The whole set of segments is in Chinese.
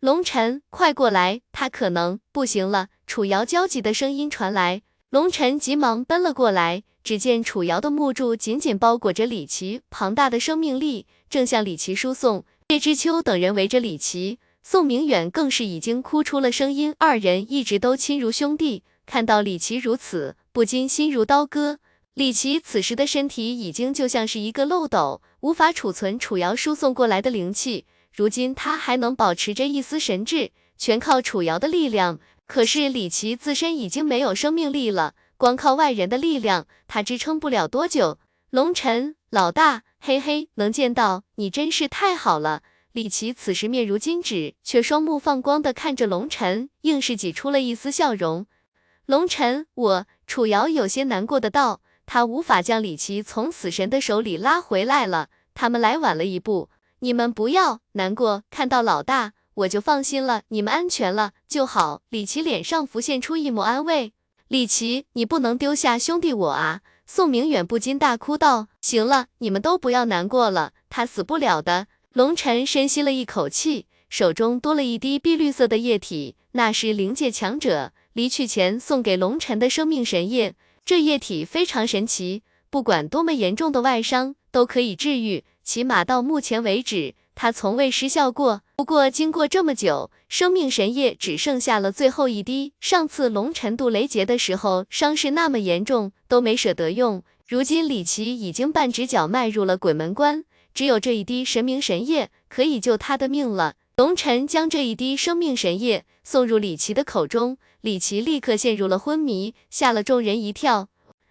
龙晨，快过来，他可能不行了。楚瑶焦急的声音传来，龙晨急忙奔了过来。只见楚瑶的木柱紧紧包裹着李琦，庞大的生命力正向李琦输送。叶知秋等人围着李琦，宋明远更是已经哭出了声音。二人一直都亲如兄弟，看到李琦如此，不禁心如刀割。李琦此时的身体已经就像是一个漏斗，无法储存楚瑶输送过来的灵气。如今他还能保持着一丝神智，全靠楚瑶的力量。可是李琦自身已经没有生命力了。光靠外人的力量，他支撑不了多久。龙尘老大，嘿嘿，能见到你真是太好了。李琦此时面如金纸，却双目放光的看着龙尘，硬是挤出了一丝笑容。龙尘，我楚瑶有些难过的道，他无法将李琦从死神的手里拉回来了。他们来晚了一步，你们不要难过，看到老大我就放心了，你们安全了就好。李琦脸上浮现出一抹安慰。李琦，你不能丢下兄弟我啊！宋明远不禁大哭道：“行了，你们都不要难过了，他死不了的。”龙晨深吸了一口气，手中多了一滴碧绿色的液体，那是灵界强者离去前送给龙晨的生命神液。这液体非常神奇，不管多么严重的外伤都可以治愈，起码到目前为止。它从未失效过。不过经过这么久，生命神液只剩下了最后一滴。上次龙尘渡雷劫的时候，伤势那么严重，都没舍得用。如今李奇已经半只脚迈入了鬼门关，只有这一滴神明神液可以救他的命了。龙尘将这一滴生命神液送入李奇的口中，李奇立刻陷入了昏迷，吓了众人一跳。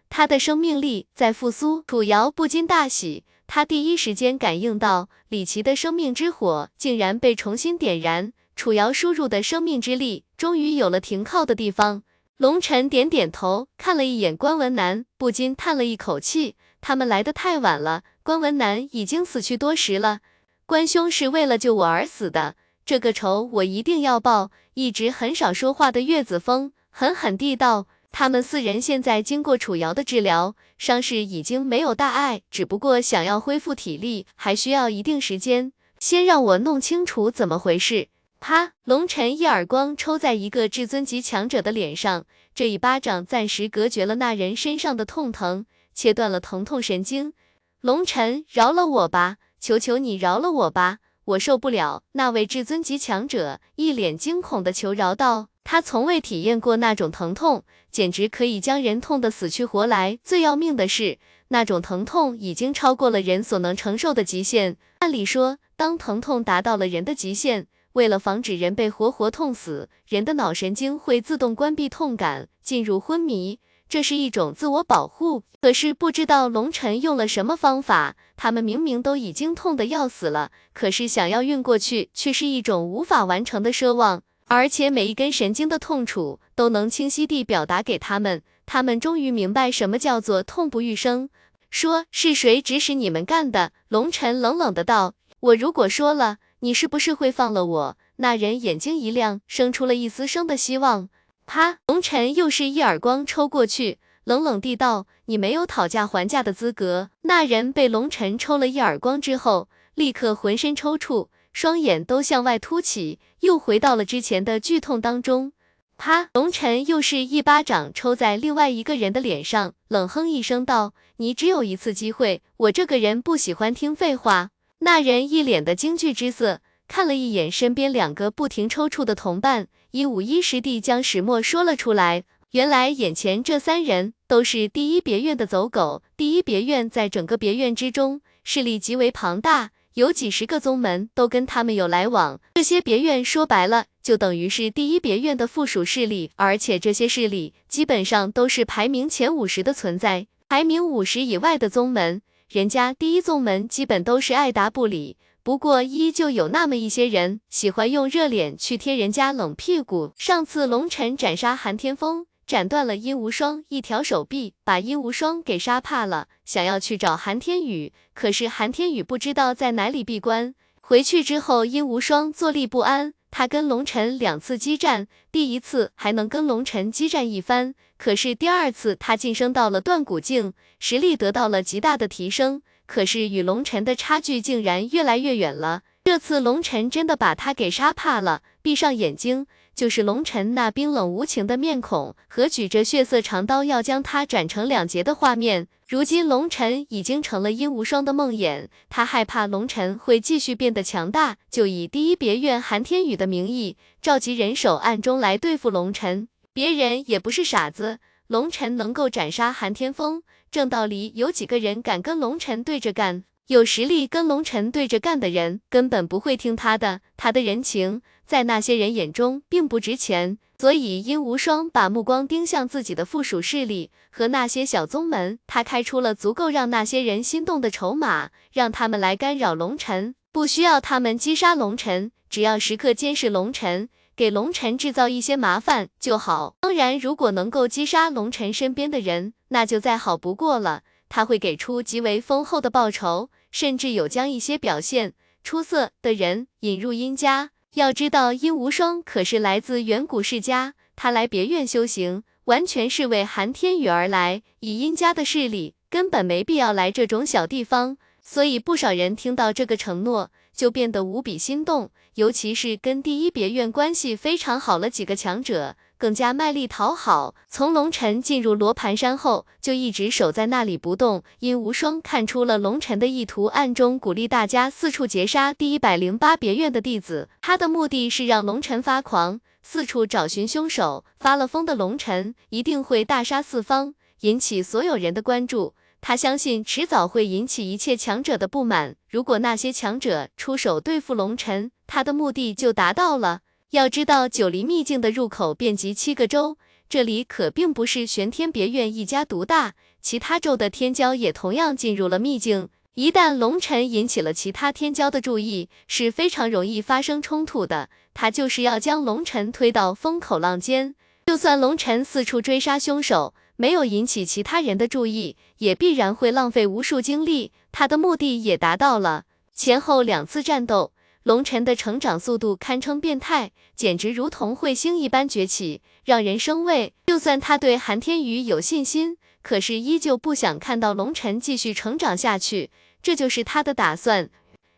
他的生命力在复苏，楚瑶不禁大喜。他第一时间感应到李奇的生命之火竟然被重新点燃，楚瑶输入的生命之力终于有了停靠的地方。龙尘点点头，看了一眼关文南，不禁叹了一口气：他们来的太晚了，关文南已经死去多时了。关兄是为了救我而死的，这个仇我一定要报。一直很少说话的岳子峰狠狠地道。他们四人现在经过楚瑶的治疗，伤势已经没有大碍，只不过想要恢复体力，还需要一定时间。先让我弄清楚怎么回事。啪！龙尘一耳光抽在一个至尊级强者的脸上，这一巴掌暂时隔绝了那人身上的痛疼，切断了疼痛神经。龙尘，饶了我吧，求求你饶了我吧，我受不了！那位至尊级强者一脸惊恐的求饶道。他从未体验过那种疼痛，简直可以将人痛得死去活来。最要命的是，那种疼痛已经超过了人所能承受的极限。按理说，当疼痛达到了人的极限，为了防止人被活活痛死，人的脑神经会自动关闭痛感，进入昏迷，这是一种自我保护。可是不知道龙尘用了什么方法，他们明明都已经痛得要死了，可是想要晕过去，却是一种无法完成的奢望。而且每一根神经的痛楚都能清晰地表达给他们，他们终于明白什么叫做痛不欲生。说是谁指使你们干的？龙尘冷冷的道。我如果说了，你是不是会放了我？那人眼睛一亮，生出了一丝生的希望。啪！龙尘又是一耳光抽过去，冷冷地道：你没有讨价还价的资格。那人被龙尘抽了一耳光之后，立刻浑身抽搐。双眼都向外凸起，又回到了之前的剧痛当中。啪！龙尘又是一巴掌抽在另外一个人的脸上，冷哼一声道：“你只有一次机会，我这个人不喜欢听废话。”那人一脸的惊惧之色，看了一眼身边两个不停抽搐的同伴，一五一十地将始末说了出来。原来眼前这三人都是第一别院的走狗。第一别院在整个别院之中势力极为庞大。有几十个宗门都跟他们有来往，这些别院说白了就等于是第一别院的附属势力，而且这些势力基本上都是排名前五十的存在，排名五十以外的宗门，人家第一宗门基本都是爱答不理。不过依旧有那么一些人喜欢用热脸去贴人家冷屁股。上次龙尘斩杀韩天风。斩断了殷无双一条手臂，把殷无双给杀怕了，想要去找韩天宇，可是韩天宇不知道在哪里闭关。回去之后，殷无双坐立不安。他跟龙尘两次激战，第一次还能跟龙尘激战一番，可是第二次他晋升到了断骨境，实力得到了极大的提升，可是与龙尘的差距竟然越来越远了。这次龙晨真的把他给杀怕了，闭上眼睛，就是龙晨那冰冷无情的面孔和举着血色长刀要将他斩成两截的画面。如今龙晨已经成了殷无双的梦魇，他害怕龙晨会继续变得强大，就以第一别院韩天宇的名义召集人手暗中来对付龙晨。别人也不是傻子，龙晨能够斩杀韩天风，正道里有几个人敢跟龙晨对着干？有实力跟龙晨对着干的人，根本不会听他的。他的人情在那些人眼中并不值钱，所以殷无双把目光盯向自己的附属势力和那些小宗门，他开出了足够让那些人心动的筹码，让他们来干扰龙晨，不需要他们击杀龙晨，只要时刻监视龙晨，给龙晨制造一些麻烦就好。当然，如果能够击杀龙晨身边的人，那就再好不过了，他会给出极为丰厚的报酬。甚至有将一些表现出色的人引入殷家。要知道，殷无双可是来自远古世家，他来别院修行，完全是为韩天宇而来。以殷家的势力，根本没必要来这种小地方。所以，不少人听到这个承诺，就变得无比心动。尤其是跟第一别院关系非常好了几个强者。更加卖力讨好。从龙尘进入罗盘山后，就一直守在那里不动。殷无双看出了龙尘的意图，暗中鼓励大家四处劫杀第一百零八别院的弟子。他的目的是让龙尘发狂，四处找寻凶手。发了疯的龙尘一定会大杀四方，引起所有人的关注。他相信迟早会引起一切强者的不满。如果那些强者出手对付龙尘，他的目的就达到了。要知道，九黎秘境的入口遍及七个州，这里可并不是玄天别院一家独大，其他州的天骄也同样进入了秘境。一旦龙尘引起了其他天骄的注意，是非常容易发生冲突的。他就是要将龙尘推到风口浪尖。就算龙尘四处追杀凶手，没有引起其他人的注意，也必然会浪费无数精力。他的目的也达到了。前后两次战斗。龙尘的成长速度堪称变态，简直如同彗星一般崛起，让人生畏。就算他对韩天宇有信心，可是依旧不想看到龙尘继续成长下去，这就是他的打算。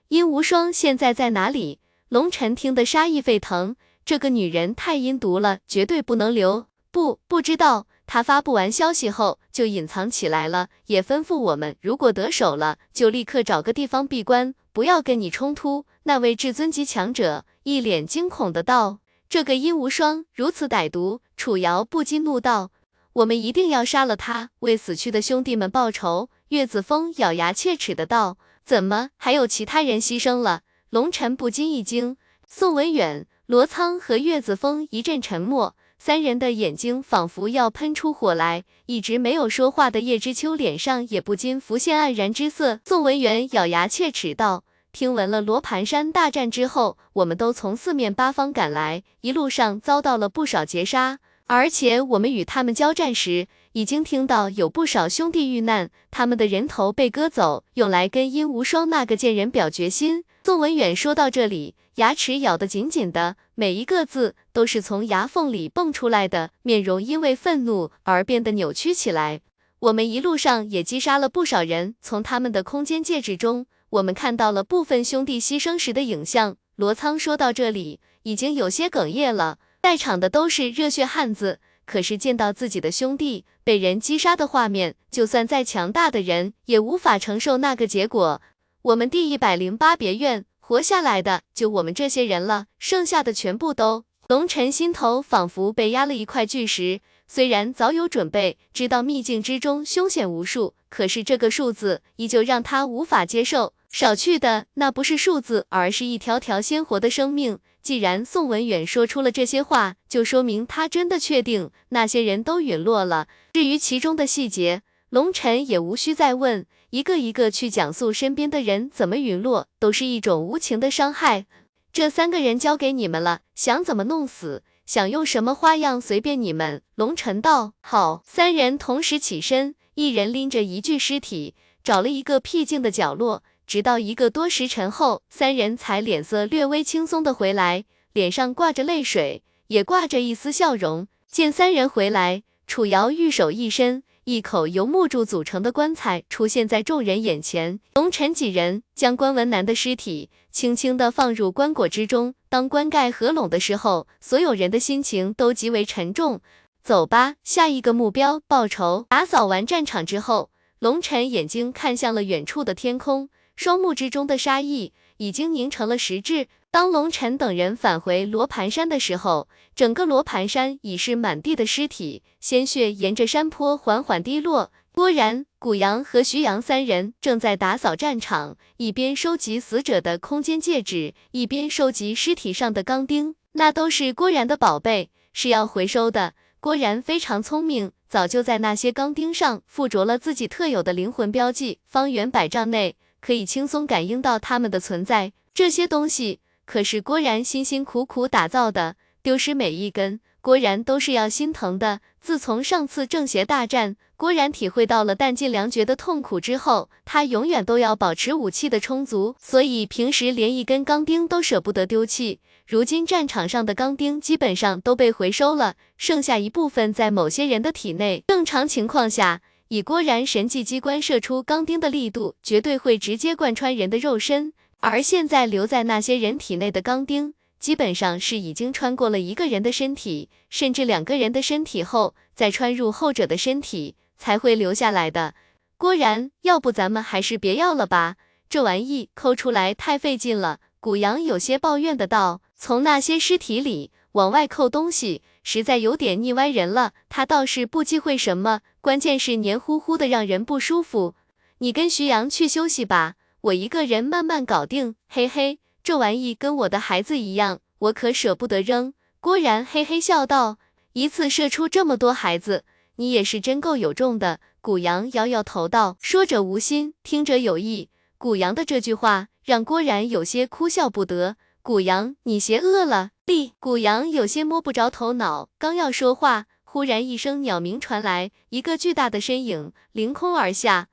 殷无双现在在哪里？龙尘听得杀意沸腾，这个女人太阴毒了，绝对不能留。不，不知道。他发布完消息后就隐藏起来了，也吩咐我们，如果得手了，就立刻找个地方闭关，不要跟你冲突。那位至尊级强者一脸惊恐的道：“这个殷无双如此歹毒。”楚瑶不禁怒道：“我们一定要杀了他，为死去的兄弟们报仇。”岳子峰咬牙切齿的道：“怎么还有其他人牺牲了？”龙晨不禁一惊，宋文远、罗苍和岳子峰一阵沉默，三人的眼睛仿佛要喷出火来。一直没有说话的叶知秋脸上也不禁浮现黯然之色。宋文远咬牙切齿道。听闻了罗盘山大战之后，我们都从四面八方赶来，一路上遭到了不少劫杀，而且我们与他们交战时，已经听到有不少兄弟遇难，他们的人头被割走，用来跟殷无双那个贱人表决心。宋文远说到这里，牙齿咬得紧紧的，每一个字都是从牙缝里蹦出来的，面容因为愤怒而变得扭曲起来。我们一路上也击杀了不少人，从他们的空间戒指中。我们看到了部分兄弟牺牲时的影像。罗仓说到这里，已经有些哽咽了。在场的都是热血汉子，可是见到自己的兄弟被人击杀的画面，就算再强大的人也无法承受那个结果。我们第一百零八别院活下来的就我们这些人了，剩下的全部都……龙尘心头仿佛被压了一块巨石。虽然早有准备，知道秘境之中凶险无数，可是这个数字依旧让他无法接受。少去的那不是数字，而是一条条鲜活的生命。既然宋文远说出了这些话，就说明他真的确定那些人都陨落了。至于其中的细节，龙尘也无需再问，一个一个去讲述身边的人怎么陨落，都是一种无情的伤害。这三个人交给你们了，想怎么弄死，想用什么花样，随便你们。龙尘道：“好。”三人同时起身，一人拎着一具尸体，找了一个僻静的角落。直到一个多时辰后，三人才脸色略微轻松的回来，脸上挂着泪水，也挂着一丝笑容。见三人回来，楚瑶玉手一伸，一口由木柱组成的棺材出现在众人眼前。龙尘几人将关文南的尸体轻轻地放入棺椁之中。当棺盖合拢的时候，所有人的心情都极为沉重。走吧，下一个目标报仇。打扫完战场之后，龙尘眼睛看向了远处的天空，双目之中的杀意已经凝成了实质。当龙尘等人返回罗盘山的时候，整个罗盘山已是满地的尸体，鲜血沿着山坡缓缓滴落。郭然、古阳和徐阳三人正在打扫战场，一边收集死者的空间戒指，一边收集尸体上的钢钉，那都是郭然的宝贝，是要回收的。郭然非常聪明，早就在那些钢钉上附着了自己特有的灵魂标记，方圆百丈内可以轻松感应到他们的存在。这些东西。可是郭然辛辛苦苦打造的，丢失每一根，郭然都是要心疼的。自从上次正邪大战，郭然体会到了弹尽粮绝的痛苦之后，他永远都要保持武器的充足，所以平时连一根钢钉都舍不得丢弃。如今战场上的钢钉基本上都被回收了，剩下一部分在某些人的体内。正常情况下，以郭然神技机关射出钢钉的力度，绝对会直接贯穿人的肉身。而现在留在那些人体内的钢钉，基本上是已经穿过了一个人的身体，甚至两个人的身体后，再穿入后者的身体才会留下来的。郭然，要不咱们还是别要了吧，这玩意抠出来太费劲了。古阳有些抱怨的道，从那些尸体里往外抠东西，实在有点腻歪人了。他倒是不忌讳什么，关键是黏糊糊的，让人不舒服。你跟徐阳去休息吧。我一个人慢慢搞定，嘿嘿，这玩意跟我的孩子一样，我可舍不得扔。郭然嘿嘿笑道，一次射出这么多孩子，你也是真够有种的。古阳摇摇头道，说者无心，听者有意。古阳的这句话让郭然有些哭笑不得。古阳，你邪恶了！古阳有些摸不着头脑，刚要说话，忽然一声鸟鸣传来，一个巨大的身影凌空而下。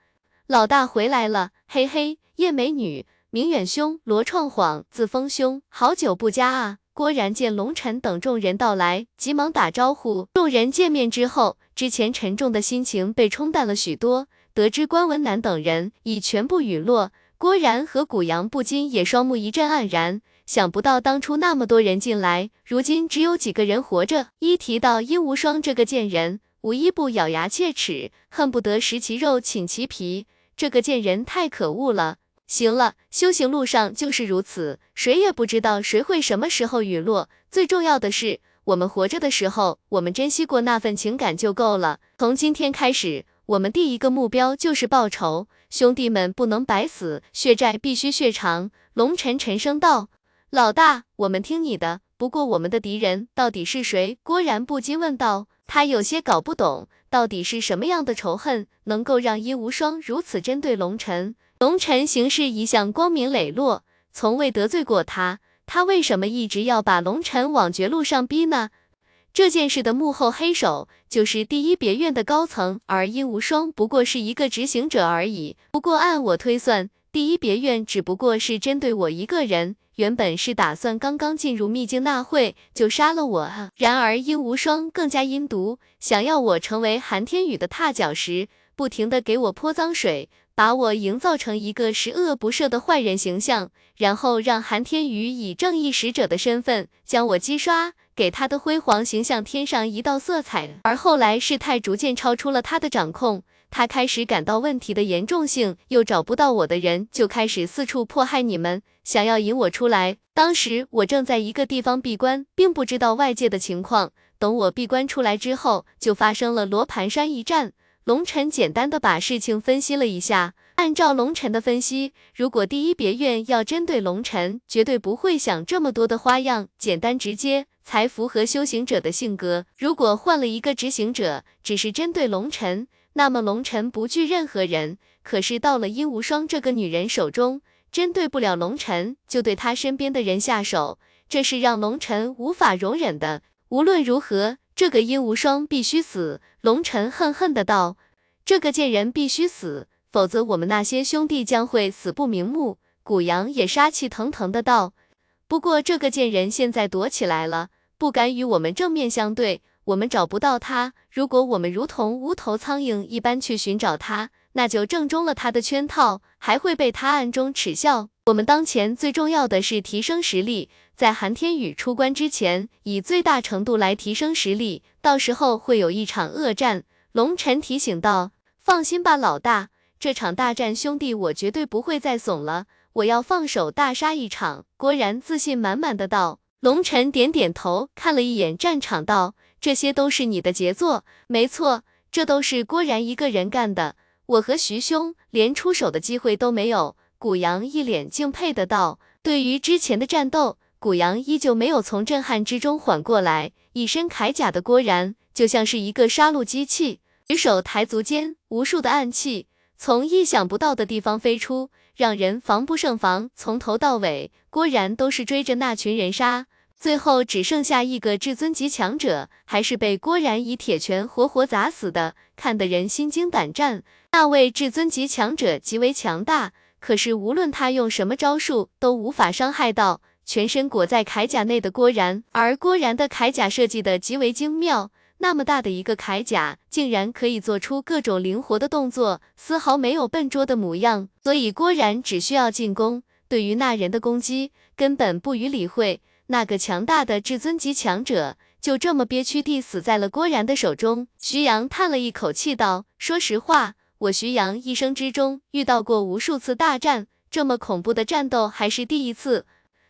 老大回来了，嘿嘿。叶美女，明远兄，罗创晃，自封兄，好久不加啊！郭然见龙尘等众人到来，急忙打招呼。众人见面之后，之前沉重的心情被冲淡了许多。得知关文南等人已全部陨落，郭然和古阳不禁也双目一阵黯然。想不到当初那么多人进来，如今只有几个人活着。一提到殷无双这个贱人，无一不咬牙切齿，恨不得食其肉，寝其皮。这个贱人太可恶了。行了，修行路上就是如此，谁也不知道谁会什么时候陨落。最重要的是，我们活着的时候，我们珍惜过那份情感就够了。从今天开始，我们第一个目标就是报仇，兄弟们不能白死，血债必须血偿。龙尘沉声道：“老大，我们听你的。不过我们的敌人到底是谁？”郭然不禁问道，他有些搞不懂，到底是什么样的仇恨，能够让殷无双如此针对龙尘？龙尘行事一向光明磊落，从未得罪过他，他为什么一直要把龙尘往绝路上逼呢？这件事的幕后黑手就是第一别院的高层，而殷无双不过是一个执行者而已。不过按我推算，第一别院只不过是针对我一个人，原本是打算刚刚进入秘境纳会就杀了我啊。然而殷无双更加阴毒，想要我成为韩天宇的踏脚石，不停的给我泼脏水。把我营造成一个十恶不赦的坏人形象，然后让韩天宇以正义使者的身份将我击刷，给他的辉煌形象添上一道色彩。而后来事态逐渐超出了他的掌控，他开始感到问题的严重性，又找不到我的人，就开始四处迫害你们，想要引我出来。当时我正在一个地方闭关，并不知道外界的情况。等我闭关出来之后，就发生了罗盘山一战。龙尘简单的把事情分析了一下，按照龙尘的分析，如果第一别院要针对龙尘，绝对不会想这么多的花样，简单直接才符合修行者的性格。如果换了一个执行者，只是针对龙尘，那么龙尘不惧任何人。可是到了殷无双这个女人手中，针对不了龙尘，就对她身边的人下手，这是让龙尘无法容忍的。无论如何。这个殷无双必须死！龙尘恨恨的道：“这个贱人必须死，否则我们那些兄弟将会死不瞑目。”古阳也杀气腾腾的道：“不过这个贱人现在躲起来了，不敢与我们正面相对，我们找不到他。如果我们如同无头苍蝇一般去寻找他，那就正中了他的圈套，还会被他暗中耻笑。我们当前最重要的是提升实力，在韩天宇出关之前，以最大程度来提升实力，到时候会有一场恶战。龙晨提醒道：“放心吧，老大，这场大战，兄弟我绝对不会再怂了，我要放手大杀一场。”郭然自信满满的道。龙晨点点头，看了一眼战场，道：“这些都是你的杰作。”没错，这都是郭然一个人干的，我和徐兄连出手的机会都没有。古阳一脸敬佩的道：“对于之前的战斗，古阳依旧没有从震撼之中缓过来。一身铠甲的郭然就像是一个杀戮机器，举手抬足间，无数的暗器从意想不到的地方飞出。”让人防不胜防，从头到尾，郭然都是追着那群人杀，最后只剩下一个至尊级强者，还是被郭然以铁拳活活砸死的，看得人心惊胆战。那位至尊级强者极为强大，可是无论他用什么招数，都无法伤害到全身裹在铠甲内的郭然，而郭然的铠甲设计的极为精妙。那么大的一个铠甲，竟然可以做出各种灵活的动作，丝毫没有笨拙的模样。所以郭然只需要进攻，对于那人的攻击根本不予理会。那个强大的至尊级强者就这么憋屈地死在了郭然的手中。徐阳叹了一口气道：“说实话，我徐阳一生之中遇到过无数次大战，这么恐怖的战斗还是第一次。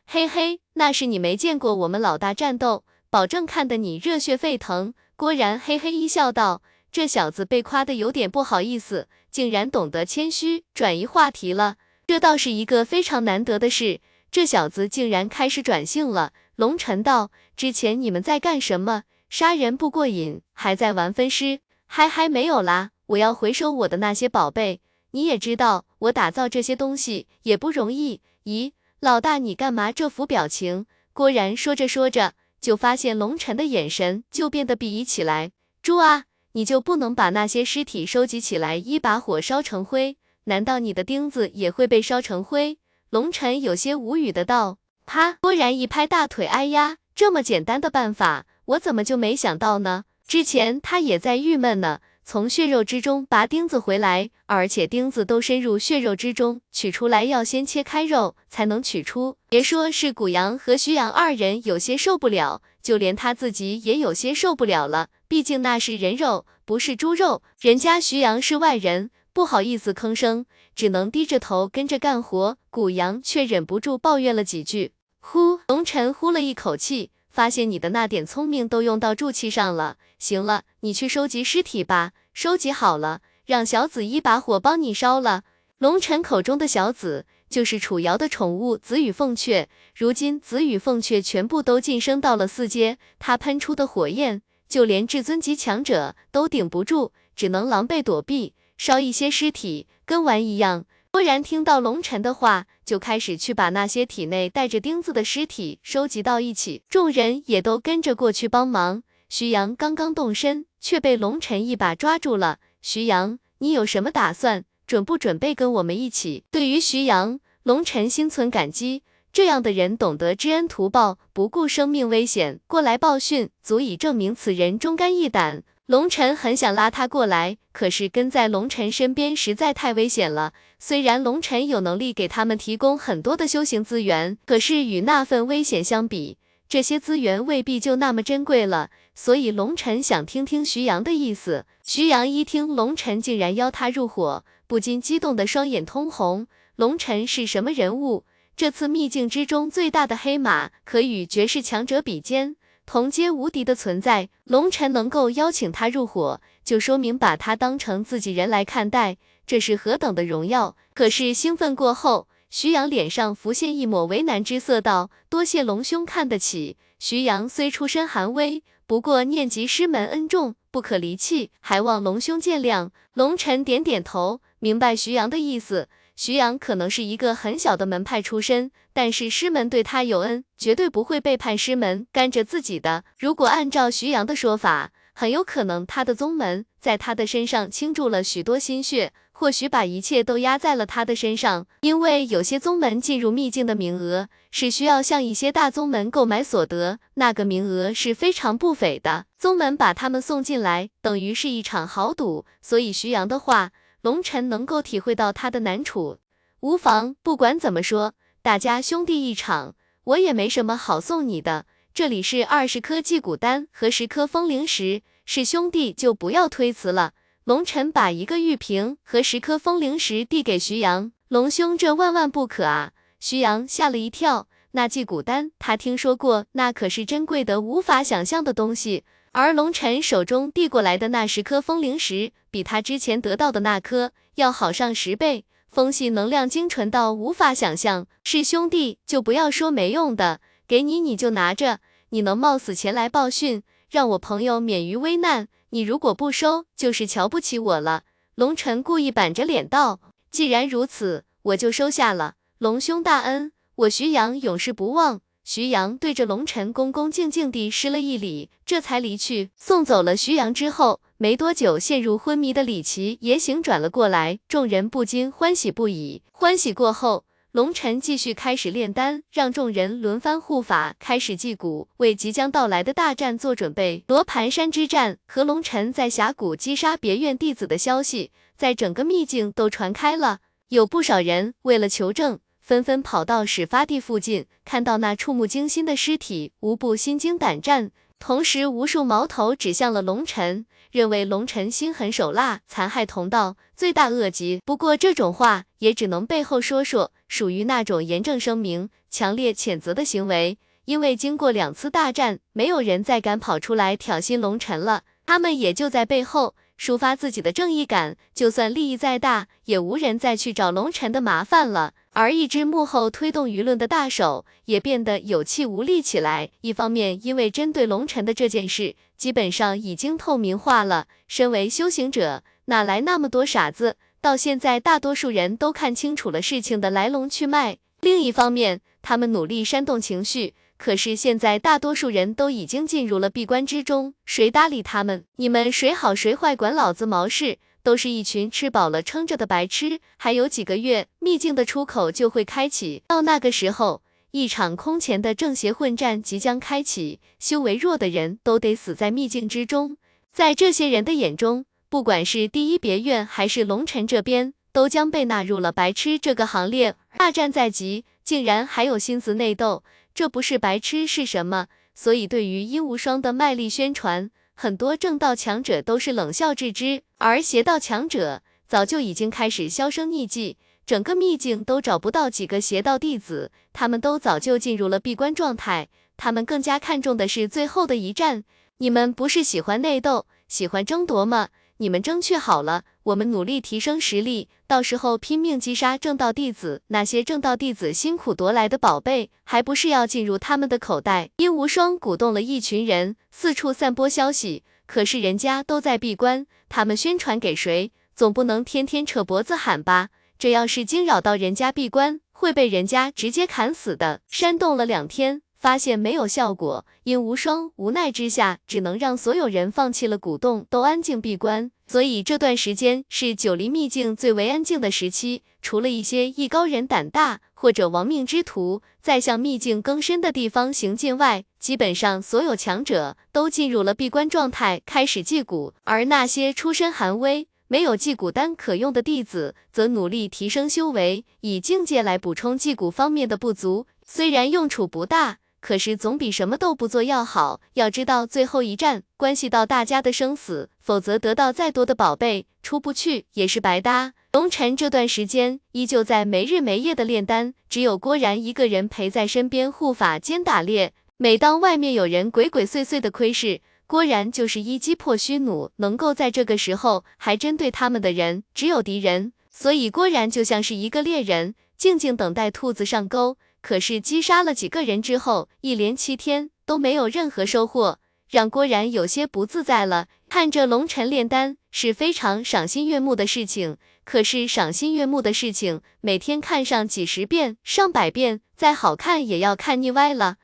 嘿嘿，那是你没见过我们老大战斗，保证看得你热血沸腾。”郭然嘿嘿一笑，道：“这小子被夸的有点不好意思，竟然懂得谦虚，转移话题了。这倒是一个非常难得的事。这小子竟然开始转性了。”龙尘道：“之前你们在干什么？杀人不过瘾，还在玩分尸？嗨嗨，没有啦，我要回收我的那些宝贝。你也知道，我打造这些东西也不容易。咦，老大，你干嘛这副表情？”郭然说着说着。就发现龙尘的眼神就变得鄙夷起来。猪啊，你就不能把那些尸体收集起来，一把火烧成灰？难道你的钉子也会被烧成灰？龙尘有些无语的道。啪！郭然一拍大腿，哎呀，这么简单的办法，我怎么就没想到呢？之前他也在郁闷呢。从血肉之中拔钉子回来，而且钉子都深入血肉之中，取出来要先切开肉才能取出。别说是古阳和徐阳二人有些受不了，就连他自己也有些受不了了。毕竟那是人肉，不是猪肉。人家徐阳是外人，不好意思吭声，只能低着头跟着干活。古阳却忍不住抱怨了几句。呼，龙尘呼了一口气。发现你的那点聪明都用到助气上了。行了，你去收集尸体吧。收集好了，让小紫一把火帮你烧了。龙尘口中的小紫，就是楚瑶的宠物紫羽凤雀。如今紫羽凤雀全部都晋升到了四阶，它喷出的火焰，就连至尊级强者都顶不住，只能狼狈躲避。烧一些尸体，跟玩一样。忽然听到龙尘的话，就开始去把那些体内带着钉子的尸体收集到一起。众人也都跟着过去帮忙。徐阳刚刚动身，却被龙尘一把抓住了。徐阳，你有什么打算？准不准备跟我们一起？对于徐阳，龙尘心存感激。这样的人懂得知恩图报，不顾生命危险过来报讯，足以证明此人忠肝义胆。龙尘很想拉他过来，可是跟在龙尘身边实在太危险了。虽然龙尘有能力给他们提供很多的修行资源，可是与那份危险相比，这些资源未必就那么珍贵了。所以龙晨想听听徐阳的意思。徐阳一听龙晨竟然邀他入伙，不禁激动的双眼通红。龙晨是什么人物？这次秘境之中最大的黑马，可与绝世强者比肩。同阶无敌的存在，龙尘能够邀请他入伙，就说明把他当成自己人来看待，这是何等的荣耀！可是兴奋过后，徐阳脸上浮现一抹为难之色，道：“多谢龙兄看得起。”徐阳虽出身寒微，不过念及师门恩重，不可离弃，还望龙兄见谅。龙尘点点头，明白徐阳的意思。徐阳可能是一个很小的门派出身，但是师门对他有恩，绝对不会背叛师门，干着自己的。如果按照徐阳的说法，很有可能他的宗门在他的身上倾注了许多心血，或许把一切都压在了他的身上。因为有些宗门进入秘境的名额是需要向一些大宗门购买所得，那个名额是非常不菲的。宗门把他们送进来，等于是一场豪赌。所以徐阳的话，龙尘能够体会到他的难处。无妨，不管怎么说，大家兄弟一场，我也没什么好送你的。这里是二十颗祭骨丹和十颗风灵石，是兄弟就不要推辞了。龙尘把一个玉瓶和十颗风灵石递给徐阳，龙兄这万万不可啊！徐阳吓了一跳，那祭骨丹他听说过，那可是珍贵的无法想象的东西。而龙尘手中递过来的那十颗风灵石，比他之前得到的那颗要好上十倍，风系能量精纯到无法想象。是兄弟就不要说没用的，给你你就拿着。你能冒死前来报讯，让我朋友免于危难？你如果不收，就是瞧不起我了。龙尘故意板着脸道：“既然如此，我就收下了。龙兄大恩，我徐阳永世不忘。”徐阳对着龙尘恭恭敬敬地施了一礼，这才离去。送走了徐阳之后，没多久，陷入昏迷的李琦也醒转了过来，众人不禁欢喜不已。欢喜过后。龙尘继续开始炼丹，让众人轮番护法，开始祭谷，为即将到来的大战做准备。罗盘山之战和龙尘在峡谷击杀别院弟子的消息，在整个秘境都传开了。有不少人为了求证，纷纷跑到始发地附近，看到那触目惊心的尸体，无不心惊胆战。同时，无数矛头指向了龙尘，认为龙尘心狠手辣，残害同道，罪大恶极。不过这种话也只能背后说说，属于那种严正声明、强烈谴责的行为。因为经过两次大战，没有人再敢跑出来挑衅龙尘了，他们也就在背后抒发自己的正义感。就算利益再大，也无人再去找龙尘的麻烦了。而一只幕后推动舆论的大手也变得有气无力起来。一方面，因为针对龙尘的这件事基本上已经透明化了，身为修行者，哪来那么多傻子？到现在，大多数人都看清楚了事情的来龙去脉。另一方面，他们努力煽动情绪，可是现在大多数人都已经进入了闭关之中，谁搭理他们？你们谁好谁坏，管老子毛事？都是一群吃饱了撑着的白痴，还有几个月，秘境的出口就会开启，到那个时候，一场空前的正邪混战即将开启，修为弱的人都得死在秘境之中。在这些人的眼中，不管是第一别院还是龙尘这边，都将被纳入了白痴这个行列。大战在即，竟然还有心思内斗，这不是白痴是什么？所以对于殷无双的卖力宣传。很多正道强者都是冷笑置之，而邪道强者早就已经开始销声匿迹，整个秘境都找不到几个邪道弟子，他们都早就进入了闭关状态。他们更加看重的是最后的一战。你们不是喜欢内斗，喜欢争夺吗？你们争取好了，我们努力提升实力，到时候拼命击杀正道弟子。那些正道弟子辛苦夺来的宝贝，还不是要进入他们的口袋？殷无双鼓动了一群人，四处散播消息。可是人家都在闭关，他们宣传给谁？总不能天天扯脖子喊吧？这要是惊扰到人家闭关，会被人家直接砍死的。煽动了两天。发现没有效果，殷无双无奈之下，只能让所有人放弃了鼓动，都安静闭关。所以这段时间是九黎秘境最为安静的时期，除了一些艺高人胆大或者亡命之徒在向秘境更深的地方行进外，基本上所有强者都进入了闭关状态，开始祭蛊。而那些出身寒微、没有祭蛊丹可用的弟子，则努力提升修为，以境界来补充祭蛊方面的不足。虽然用处不大。可是总比什么都不做要好。要知道，最后一战关系到大家的生死，否则得到再多的宝贝，出不去也是白搭。龙晨这段时间依旧在没日没夜的炼丹，只有郭然一个人陪在身边护法兼打猎。每当外面有人鬼鬼祟祟的窥视，郭然就是一击破虚弩。能够在这个时候还针对他们的人，只有敌人。所以郭然就像是一个猎人，静静等待兔子上钩。可是击杀了几个人之后，一连七天都没有任何收获，让郭然有些不自在了。看着龙尘炼丹是非常赏心悦目的事情，可是赏心悦目的事情，每天看上几十遍、上百遍，再好看也要看腻歪了。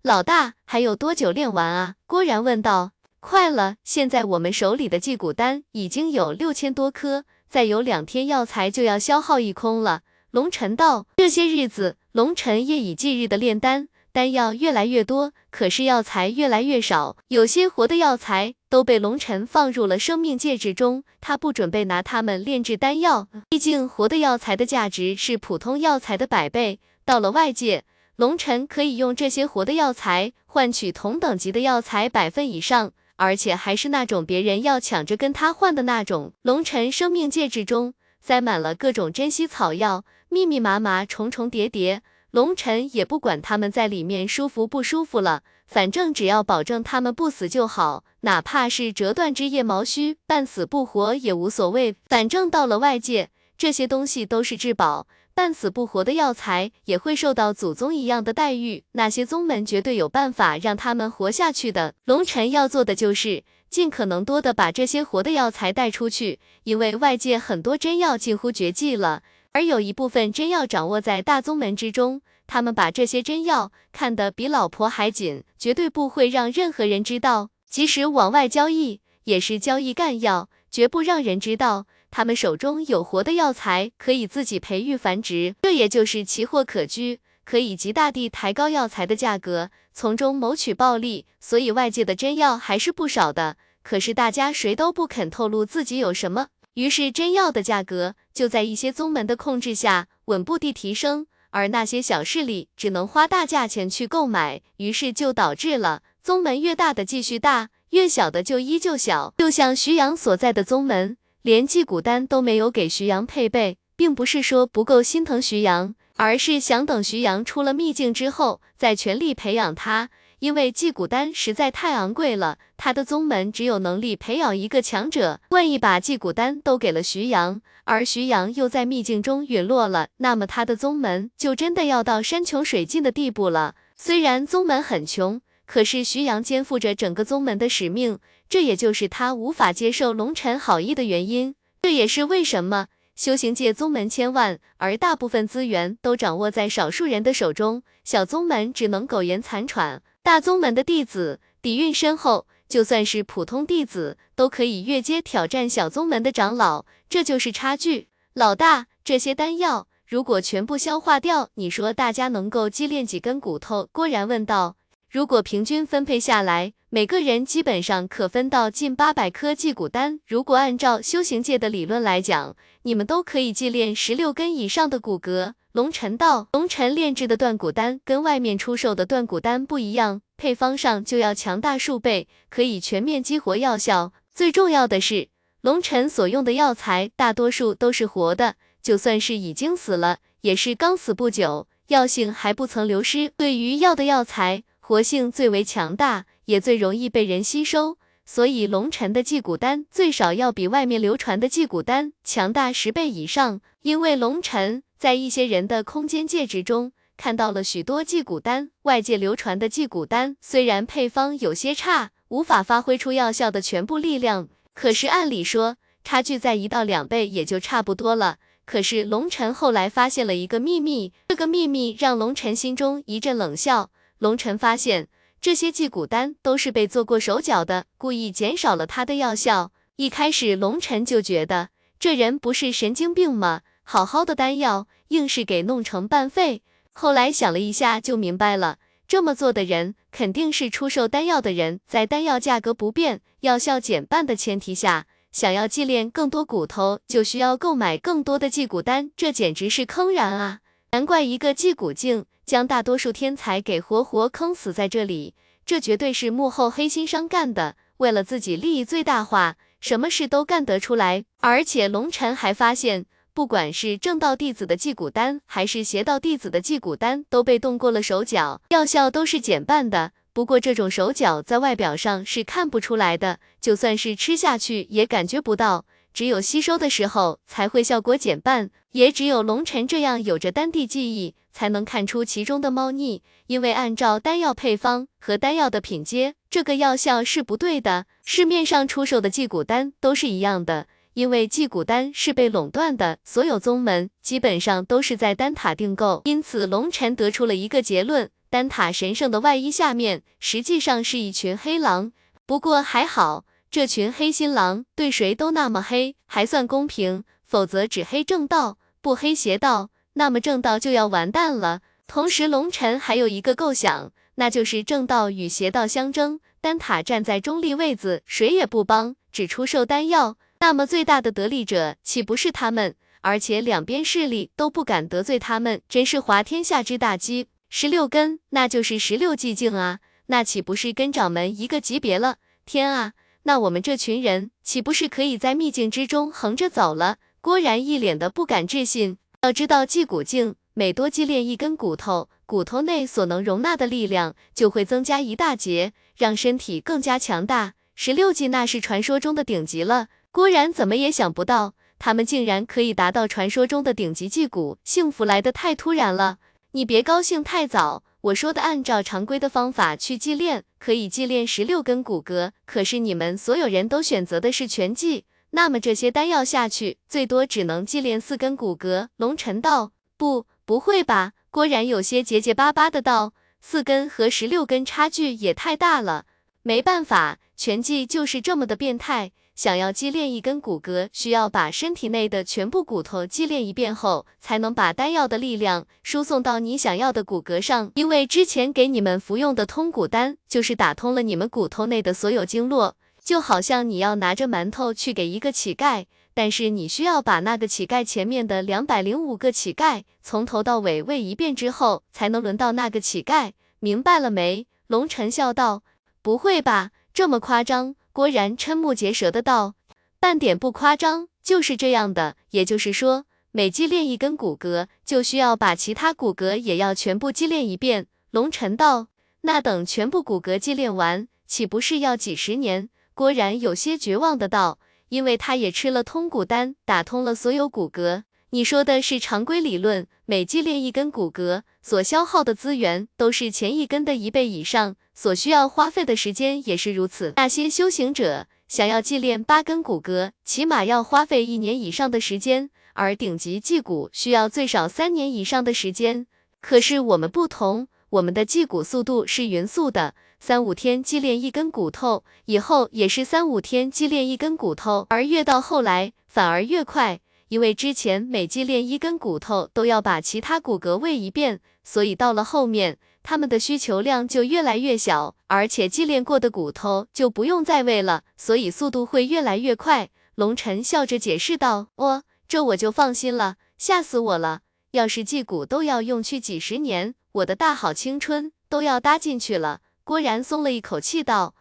老大还有多久炼完啊？郭然问道。快了，现在我们手里的祭骨丹已经有六千多颗，再有两天药材就要消耗一空了。龙尘道，这些日子，龙晨夜以继日的炼丹，丹药越来越多，可是药材越来越少，有些活的药材都被龙晨放入了生命戒指中，他不准备拿它们炼制丹药，毕竟活的药材的价值是普通药材的百倍，到了外界。龙晨可以用这些活的药材换取同等级的药材百分以上，而且还是那种别人要抢着跟他换的那种。龙尘生命戒指中塞满了各种珍稀草药，密密麻麻，重重叠叠。龙尘也不管他们在里面舒服不舒服了，反正只要保证他们不死就好，哪怕是折断枝叶毛须，半死不活也无所谓。反正到了外界，这些东西都是至宝。半死不活的药材也会受到祖宗一样的待遇，那些宗门绝对有办法让他们活下去的。龙尘要做的就是尽可能多的把这些活的药材带出去，因为外界很多真药近乎绝迹了，而有一部分真药掌握在大宗门之中，他们把这些真药看得比老婆还紧，绝对不会让任何人知道，即使往外交易，也是交易干药，绝不让人知道。他们手中有活的药材，可以自己培育繁殖，这也就是奇货可居，可以极大地抬高药材的价格，从中谋取暴利。所以外界的真药还是不少的，可是大家谁都不肯透露自己有什么，于是真药的价格就在一些宗门的控制下稳步地提升，而那些小势力只能花大价钱去购买，于是就导致了宗门越大的继续大，越小的就依旧小。就像徐阳所在的宗门。连祭骨丹都没有给徐阳配备，并不是说不够心疼徐阳，而是想等徐阳出了秘境之后再全力培养他。因为祭骨丹实在太昂贵了，他的宗门只有能力培养一个强者。万一把祭骨丹都给了徐阳，而徐阳又在秘境中陨落了，那么他的宗门就真的要到山穷水尽的地步了。虽然宗门很穷，可是徐阳肩负着整个宗门的使命。这也就是他无法接受龙尘好意的原因，这也是为什么修行界宗门千万，而大部分资源都掌握在少数人的手中，小宗门只能苟延残喘，大宗门的弟子底蕴深厚，就算是普通弟子都可以越阶挑战小宗门的长老，这就是差距。老大，这些丹药如果全部消化掉，你说大家能够积炼几根骨头？郭然问道。如果平均分配下来，每个人基本上可分到近八百颗祭骨丹。如果按照修行界的理论来讲，你们都可以祭炼十六根以上的骨骼。龙尘道，龙尘炼制的断骨丹跟外面出售的断骨丹不一样，配方上就要强大数倍，可以全面激活药效。最重要的是，龙尘所用的药材大多数都是活的，就算是已经死了，也是刚死不久，药性还不曾流失。对于药的药材。活性最为强大，也最容易被人吸收，所以龙尘的祭骨丹最少要比外面流传的祭骨丹强大十倍以上。因为龙尘在一些人的空间戒指中看到了许多祭骨丹，外界流传的祭骨丹虽然配方有些差，无法发挥出药效的全部力量，可是按理说差距在一到两倍也就差不多了。可是龙尘后来发现了一个秘密，这个秘密让龙尘心中一阵冷笑。龙尘发现这些祭骨丹都是被做过手脚的，故意减少了它的药效。一开始龙尘就觉得这人不是神经病吗？好好的丹药硬是给弄成半废。后来想了一下就明白了，这么做的人肯定是出售丹药的人，在丹药价格不变、药效减半的前提下，想要祭炼更多骨头，就需要购买更多的祭骨丹，这简直是坑人啊！难怪一个祭骨境。将大多数天才给活活坑死在这里，这绝对是幕后黑心商干的，为了自己利益最大化，什么事都干得出来。而且龙尘还发现，不管是正道弟子的祭骨丹，还是邪道弟子的祭骨丹，都被动过了手脚，药效都是减半的。不过这种手脚在外表上是看不出来的，就算是吃下去也感觉不到。只有吸收的时候才会效果减半，也只有龙尘这样有着丹地记忆，才能看出其中的猫腻。因为按照丹药配方和丹药的品阶，这个药效是不对的。市面上出售的祭骨丹都是一样的，因为祭骨丹是被垄断的，所有宗门基本上都是在丹塔订购。因此，龙尘得出了一个结论：丹塔神圣的外衣下面，实际上是一群黑狼。不过还好，这群黑心狼对谁都那么黑，还算公平。否则只黑正道，不黑邪道，那么正道就要完蛋了。同时，龙尘还有一个构想，那就是正道与邪道相争，丹塔站在中立位子，谁也不帮，只出售丹药。那么最大的得利者岂不是他们？而且两边势力都不敢得罪他们，真是滑天下之大稽。十六根，那就是十六寂静啊，那岂不是跟掌门一个级别了？天啊，那我们这群人岂不是可以在秘境之中横着走了？郭然一脸的不敢置信。要知道，祭骨境每多祭炼一根骨头，骨头内所能容纳的力量就会增加一大截，让身体更加强大。十六祭那是传说中的顶级了。郭然怎么也想不到，他们竟然可以达到传说中的顶级祭骨，幸福来得太突然了。你别高兴太早，我说的按照常规的方法去祭炼，可以祭炼十六根骨骼。可是你们所有人都选择的是全祭。那么这些丹药下去，最多只能祭炼四根骨骼。龙尘道：“不，不会吧？”郭然有些结结巴巴的道：“四根和十六根差距也太大了。没办法，拳技就是这么的变态。想要祭炼一根骨骼，需要把身体内的全部骨头祭炼一遍后，才能把丹药的力量输送到你想要的骨骼上。因为之前给你们服用的通骨丹，就是打通了你们骨头内的所有经络。”就好像你要拿着馒头去给一个乞丐，但是你需要把那个乞丐前面的两百零五个乞丐从头到尾喂一遍之后，才能轮到那个乞丐，明白了没？龙尘笑道：“不会吧，这么夸张？”郭然瞠目结舌的道：“半点不夸张，就是这样的。也就是说，每击炼一根骨骼，就需要把其他骨骼也要全部击炼一遍。”龙尘道：“那等全部骨骼击炼完，岂不是要几十年？”郭然有些绝望的道，因为他也吃了通骨丹，打通了所有骨骼。你说的是常规理论，每祭炼一根骨骼，所消耗的资源都是前一根的一倍以上，所需要花费的时间也是如此。那些修行者想要祭炼八根骨骼，起码要花费一年以上的时间，而顶级祭骨需要最少三年以上的时间。可是我们不同，我们的祭骨速度是匀速的。三五天祭炼一根骨头，以后也是三五天祭炼一根骨头，而越到后来反而越快，因为之前每祭炼一根骨头都要把其他骨骼喂一遍，所以到了后面他们的需求量就越来越小，而且祭炼过的骨头就不用再喂了，所以速度会越来越快。龙晨笑着解释道：“哦，这我就放心了，吓死我了！要是祭骨都要用去几十年，我的大好青春都要搭进去了。”郭然松了一口气，道：“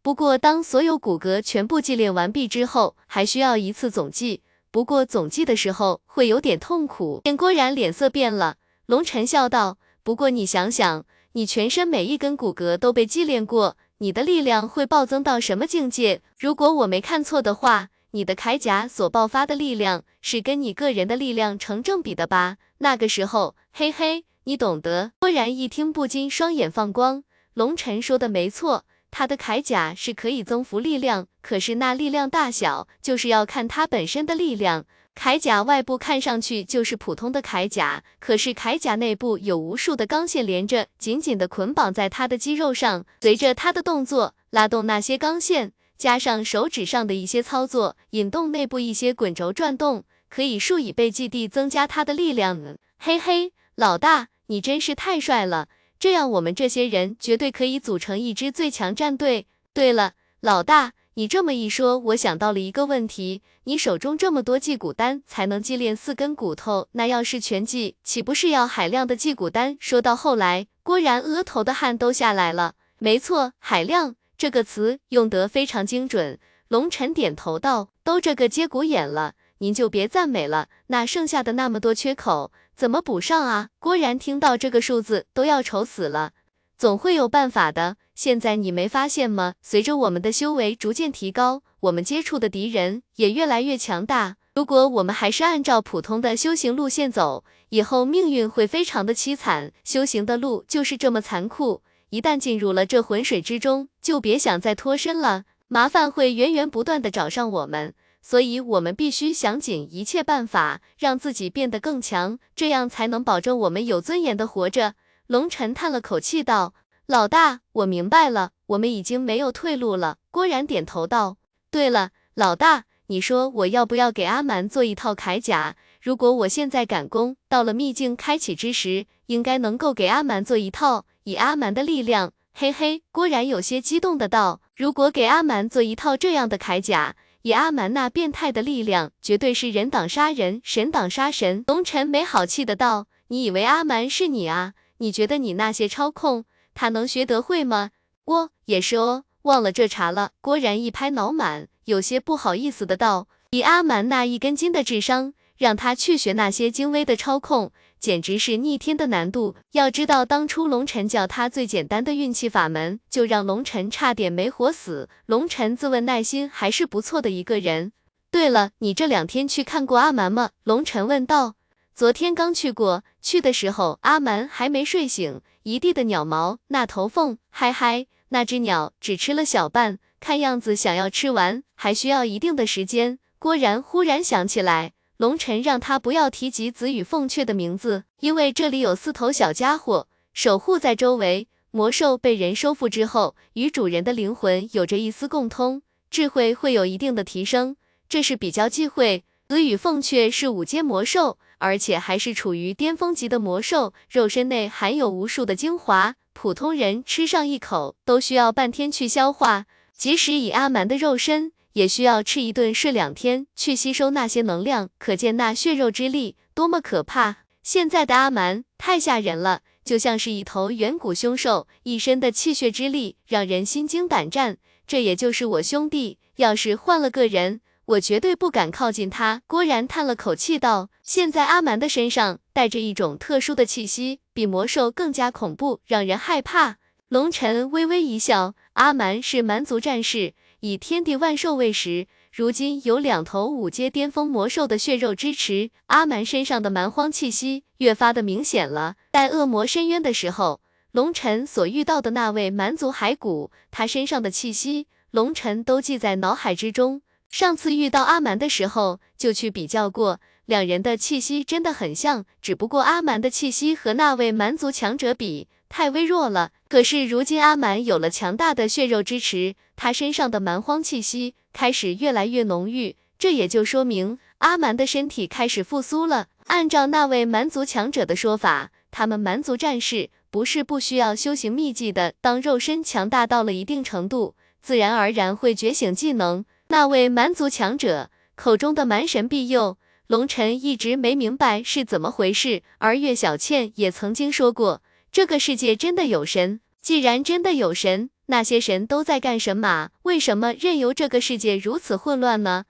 不过，当所有骨骼全部祭炼完毕之后，还需要一次总祭。不过，总计的时候会有点痛苦。”见郭然脸色变了，龙晨笑道：“不过，你想想，你全身每一根骨骼都被祭炼过，你的力量会暴增到什么境界？如果我没看错的话，你的铠甲所爆发的力量是跟你个人的力量成正比的吧？那个时候，嘿嘿，你懂得。”郭然一听，不禁双眼放光。龙尘说的没错，他的铠甲是可以增幅力量，可是那力量大小就是要看他本身的力量。铠甲外部看上去就是普通的铠甲，可是铠甲内部有无数的钢线连着，紧紧的捆绑在他的肌肉上。随着他的动作，拉动那些钢线，加上手指上的一些操作，引动内部一些滚轴转动，可以数以倍计地增加他的力量。嘿嘿，老大，你真是太帅了！这样，我们这些人绝对可以组成一支最强战队。对了，老大，你这么一说，我想到了一个问题：你手中这么多祭骨丹，才能祭炼四根骨头，那要是全祭，岂不是要海量的祭骨丹？说到后来，郭然额头的汗都下来了。没错，海量这个词用得非常精准。龙尘点头道：“都这个接骨眼了，您就别赞美了。那剩下的那么多缺口。”怎么补上啊？郭然听到这个数字都要愁死了，总会有办法的。现在你没发现吗？随着我们的修为逐渐提高，我们接触的敌人也越来越强大。如果我们还是按照普通的修行路线走，以后命运会非常的凄惨。修行的路就是这么残酷，一旦进入了这浑水之中，就别想再脱身了，麻烦会源源不断的找上我们。所以，我们必须想尽一切办法，让自己变得更强，这样才能保证我们有尊严的活着。龙尘叹了口气道：“老大，我明白了，我们已经没有退路了。郭然点头道：“对了，老大，你说我要不要给阿蛮做一套铠甲？如果我现在赶工，到了秘境开启之时，应该能够给阿蛮做一套。以阿蛮的力量，嘿嘿。”郭然有些激动的道：“如果给阿蛮做一套这样的铠甲，以阿蛮那变态的力量，绝对是人挡杀人，神挡杀神。”龙尘没好气的道：“你以为阿蛮是你啊？你觉得你那些操控，他能学得会吗？”我也是哦，忘了这茬了。郭然一拍脑满，有些不好意思的道：“以阿蛮那一根筋的智商，让他去学那些精微的操控，简直是逆天的难度。要知道，当初龙尘教他最简单的运气法门，就让龙尘差点没活死。龙尘自问耐心还是不错的一个人。对了，你这两天去看过阿蛮吗？”龙尘问道。昨天刚去过，去的时候阿蛮还没睡醒，一地的鸟毛，那头凤，嗨嗨。那只鸟只吃了小半，看样子想要吃完还需要一定的时间。郭然忽然想起来，龙尘让他不要提及紫羽凤雀的名字，因为这里有四头小家伙守护在周围。魔兽被人收复之后，与主人的灵魂有着一丝共通，智慧会有一定的提升，这是比较忌讳。紫羽凤雀是五阶魔兽，而且还是处于巅峰级的魔兽，肉身内含有无数的精华。普通人吃上一口都需要半天去消化，即使以阿蛮的肉身，也需要吃一顿睡两天去吸收那些能量，可见那血肉之力多么可怕。现在的阿蛮太吓人了，就像是一头远古凶兽，一身的气血之力让人心惊胆战。这也就是我兄弟，要是换了个人。我绝对不敢靠近他。郭然叹了口气道：“现在阿蛮的身上带着一种特殊的气息，比魔兽更加恐怖，让人害怕。”龙尘微微一笑：“阿蛮是蛮族战士，以天地万兽为食，如今有两头五阶巅峰魔兽的血肉支持，阿蛮身上的蛮荒气息越发的明显了。在恶魔深渊的时候，龙尘所遇到的那位蛮族骸骨，他身上的气息，龙尘都记在脑海之中。”上次遇到阿蛮的时候，就去比较过，两人的气息真的很像，只不过阿蛮的气息和那位蛮族强者比太微弱了。可是如今阿蛮有了强大的血肉支持，他身上的蛮荒气息开始越来越浓郁，这也就说明阿蛮的身体开始复苏了。按照那位蛮族强者的说法，他们蛮族战士不是不需要修行秘技的，当肉身强大到了一定程度，自然而然会觉醒技能。那位蛮族强者口中的蛮神庇佑，龙尘一直没明白是怎么回事。而岳小倩也曾经说过，这个世界真的有神。既然真的有神，那些神都在干什么？为什么任由这个世界如此混乱呢？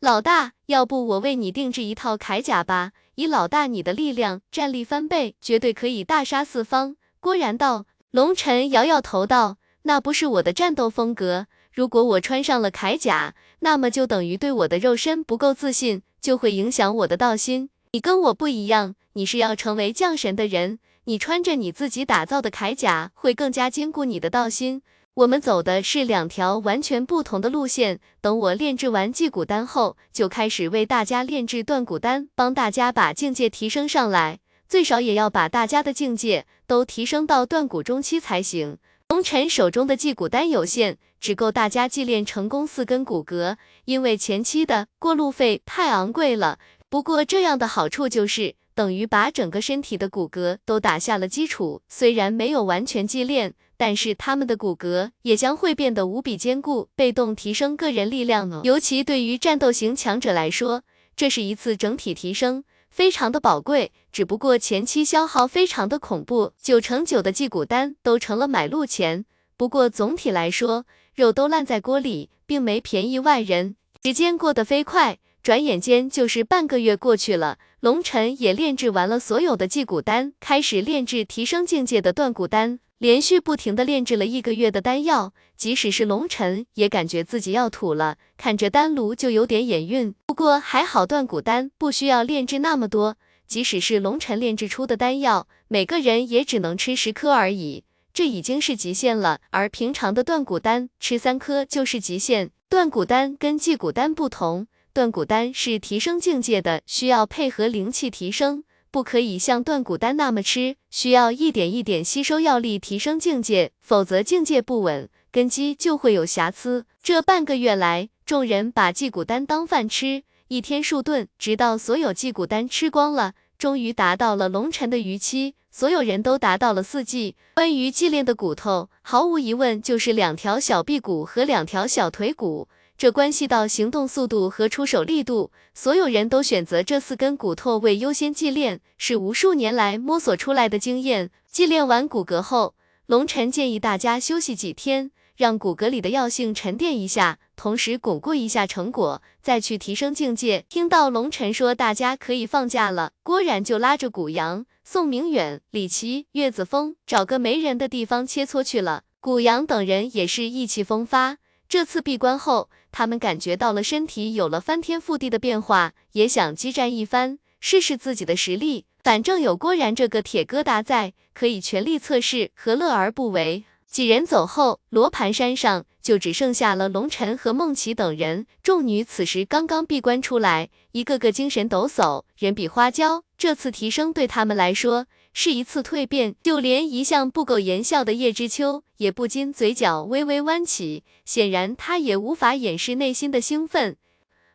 老大，要不我为你定制一套铠甲吧？以老大你的力量，战力翻倍，绝对可以大杀四方。郭然道。龙尘摇摇头道，那不是我的战斗风格。如果我穿上了铠甲，那么就等于对我的肉身不够自信，就会影响我的道心。你跟我不一样，你是要成为降神的人，你穿着你自己打造的铠甲，会更加坚固你的道心。我们走的是两条完全不同的路线。等我炼制完祭骨丹后，就开始为大家炼制断骨丹，帮大家把境界提升上来，最少也要把大家的境界都提升到断骨中期才行。龙尘手中的祭骨丹有限，只够大家祭炼成功四根骨骼，因为前期的过路费太昂贵了。不过这样的好处就是，等于把整个身体的骨骼都打下了基础。虽然没有完全祭炼，但是他们的骨骼也将会变得无比坚固，被动提升个人力量呢。尤其对于战斗型强者来说，这是一次整体提升。非常的宝贵，只不过前期消耗非常的恐怖，九成九的祭骨丹都成了买路钱。不过总体来说，肉都烂在锅里，并没便宜外人。时间过得飞快，转眼间就是半个月过去了。龙尘也炼制完了所有的祭骨丹，开始炼制提升境界的断骨丹。连续不停的炼制了一个月的丹药，即使是龙尘也感觉自己要吐了，看着丹炉就有点眼晕。不过还好断骨丹不需要炼制那么多，即使是龙尘炼制出的丹药，每个人也只能吃十颗而已，这已经是极限了。而平常的断骨丹吃三颗就是极限。断骨丹跟祭骨丹不同，断骨丹是提升境界的，需要配合灵气提升。不可以像断骨丹那么吃，需要一点一点吸收药力提升境界，否则境界不稳，根基就会有瑕疵。这半个月来，众人把祭骨丹当饭吃，一天数顿，直到所有祭骨丹吃光了，终于达到了龙辰的逾期。所有人都达到了四季。关于祭炼的骨头，毫无疑问就是两条小臂骨和两条小腿骨，这关系到行动速度和出手力度。所有人都选择这四根骨头为优先祭炼，是无数年来摸索出来的经验。祭炼完骨骼后，龙晨建议大家休息几天，让骨骼里的药性沉淀一下，同时巩固一下成果，再去提升境界。听到龙晨说大家可以放假了，郭然就拉着古阳。宋明远、李琦、岳子峰找个没人的地方切磋去了。古阳等人也是意气风发。这次闭关后，他们感觉到了身体有了翻天覆地的变化，也想激战一番，试试自己的实力。反正有郭然这个铁疙瘩在，可以全力测试，何乐而不为？几人走后，罗盘山上就只剩下了龙晨和梦琪等人。众女此时刚刚闭关出来，一个个精神抖擞，人比花娇。这次提升对他们来说是一次蜕变，就连一向不苟言笑的叶知秋也不禁嘴角微微弯起，显然他也无法掩饰内心的兴奋。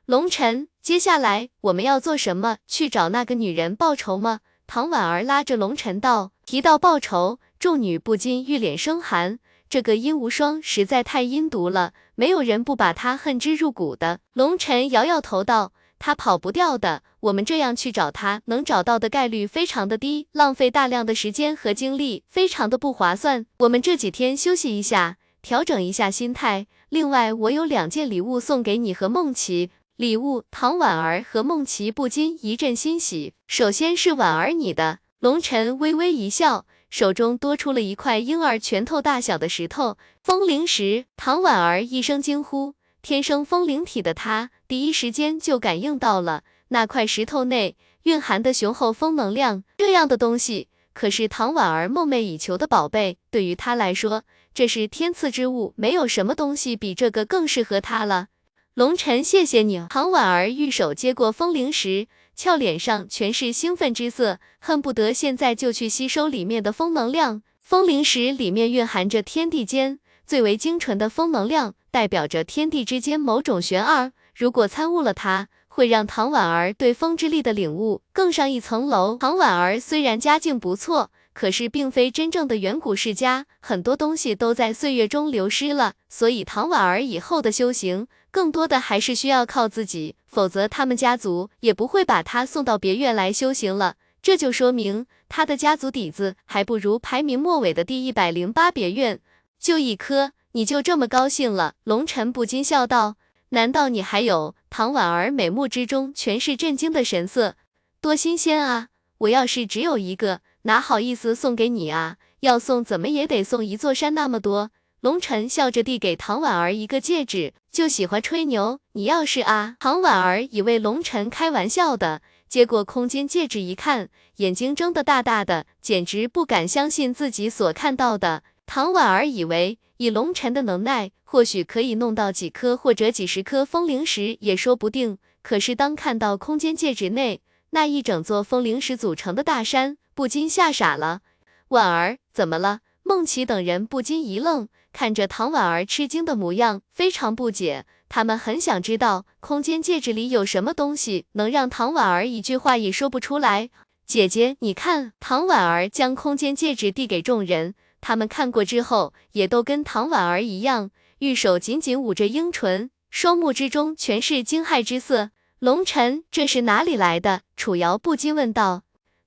龙晨，接下来我们要做什么？去找那个女人报仇吗？唐婉儿拉着龙晨道。提到报仇。众女不禁玉脸生寒，这个殷无双实在太阴毒了，没有人不把他恨之入骨的。龙尘摇摇头道：“他跑不掉的，我们这样去找他，能找到的概率非常的低，浪费大量的时间和精力，非常的不划算。我们这几天休息一下，调整一下心态。另外，我有两件礼物送给你和梦琪。礼物，唐婉儿和梦琪不禁一阵欣喜。首先是婉儿你的。”龙尘微微一笑。手中多出了一块婴儿拳头大小的石头，风灵石。唐婉儿一声惊呼，天生风灵体的她，第一时间就感应到了那块石头内蕴含的雄厚风能量。这样的东西可是唐婉儿梦寐以求的宝贝，对于她来说，这是天赐之物，没有什么东西比这个更适合她了。龙晨，谢谢你。唐婉儿玉手接过风灵石。俏脸上全是兴奋之色，恨不得现在就去吸收里面的风能量。风灵石里面蕴含着天地间最为精纯的风能量，代表着天地之间某种玄二。如果参悟了它，会让唐婉儿对风之力的领悟更上一层楼。唐婉儿虽然家境不错，可是并非真正的远古世家，很多东西都在岁月中流失了，所以唐婉儿以后的修行。更多的还是需要靠自己，否则他们家族也不会把她送到别院来修行了。这就说明他的家族底子还不如排名末尾的第一百零八别院。就一颗，你就这么高兴了？龙晨不禁笑道。难道你还有？唐婉儿美目之中全是震惊的神色。多新鲜啊！我要是只有一个，哪好意思送给你啊？要送，怎么也得送一座山那么多。龙晨笑着递给唐婉儿一个戒指，就喜欢吹牛。你要是啊，唐婉儿以为龙晨开玩笑的，接过空间戒指一看，眼睛睁得大大的，简直不敢相信自己所看到的。唐婉儿以为以龙晨的能耐，或许可以弄到几颗或者几十颗风灵石也说不定。可是当看到空间戒指内那一整座风灵石组成的大山，不禁吓傻了。婉儿，怎么了？孟琪等人不禁一愣。看着唐婉儿吃惊的模样，非常不解。他们很想知道空间戒指里有什么东西，能让唐婉儿一句话也说不出来。姐姐，你看。唐婉儿将空间戒指递给众人，他们看过之后，也都跟唐婉儿一样，玉手紧紧捂着樱唇，双目之中全是惊骇之色。龙尘，这是哪里来的？楚瑶不禁问道。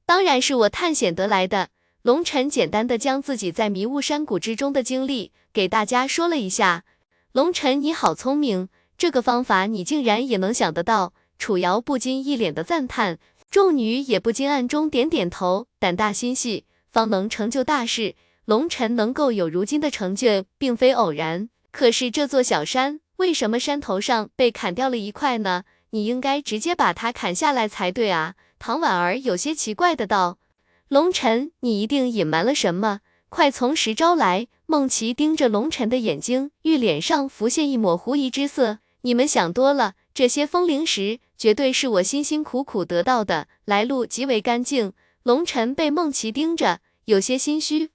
当然是我探险得来的。龙尘简单的将自己在迷雾山谷之中的经历给大家说了一下。龙尘，你好聪明，这个方法你竟然也能想得到。楚瑶不禁一脸的赞叹，众女也不禁暗中点点头。胆大心细，方能成就大事。龙尘能够有如今的成就，并非偶然。可是这座小山，为什么山头上被砍掉了一块呢？你应该直接把它砍下来才对啊！唐婉儿有些奇怪的道。龙尘，你一定隐瞒了什么？快从实招来！梦琪盯着龙尘的眼睛，玉脸上浮现一抹狐疑之色。你们想多了，这些风灵石绝对是我辛辛苦苦得到的，来路极为干净。龙尘被梦琪盯着，有些心虚。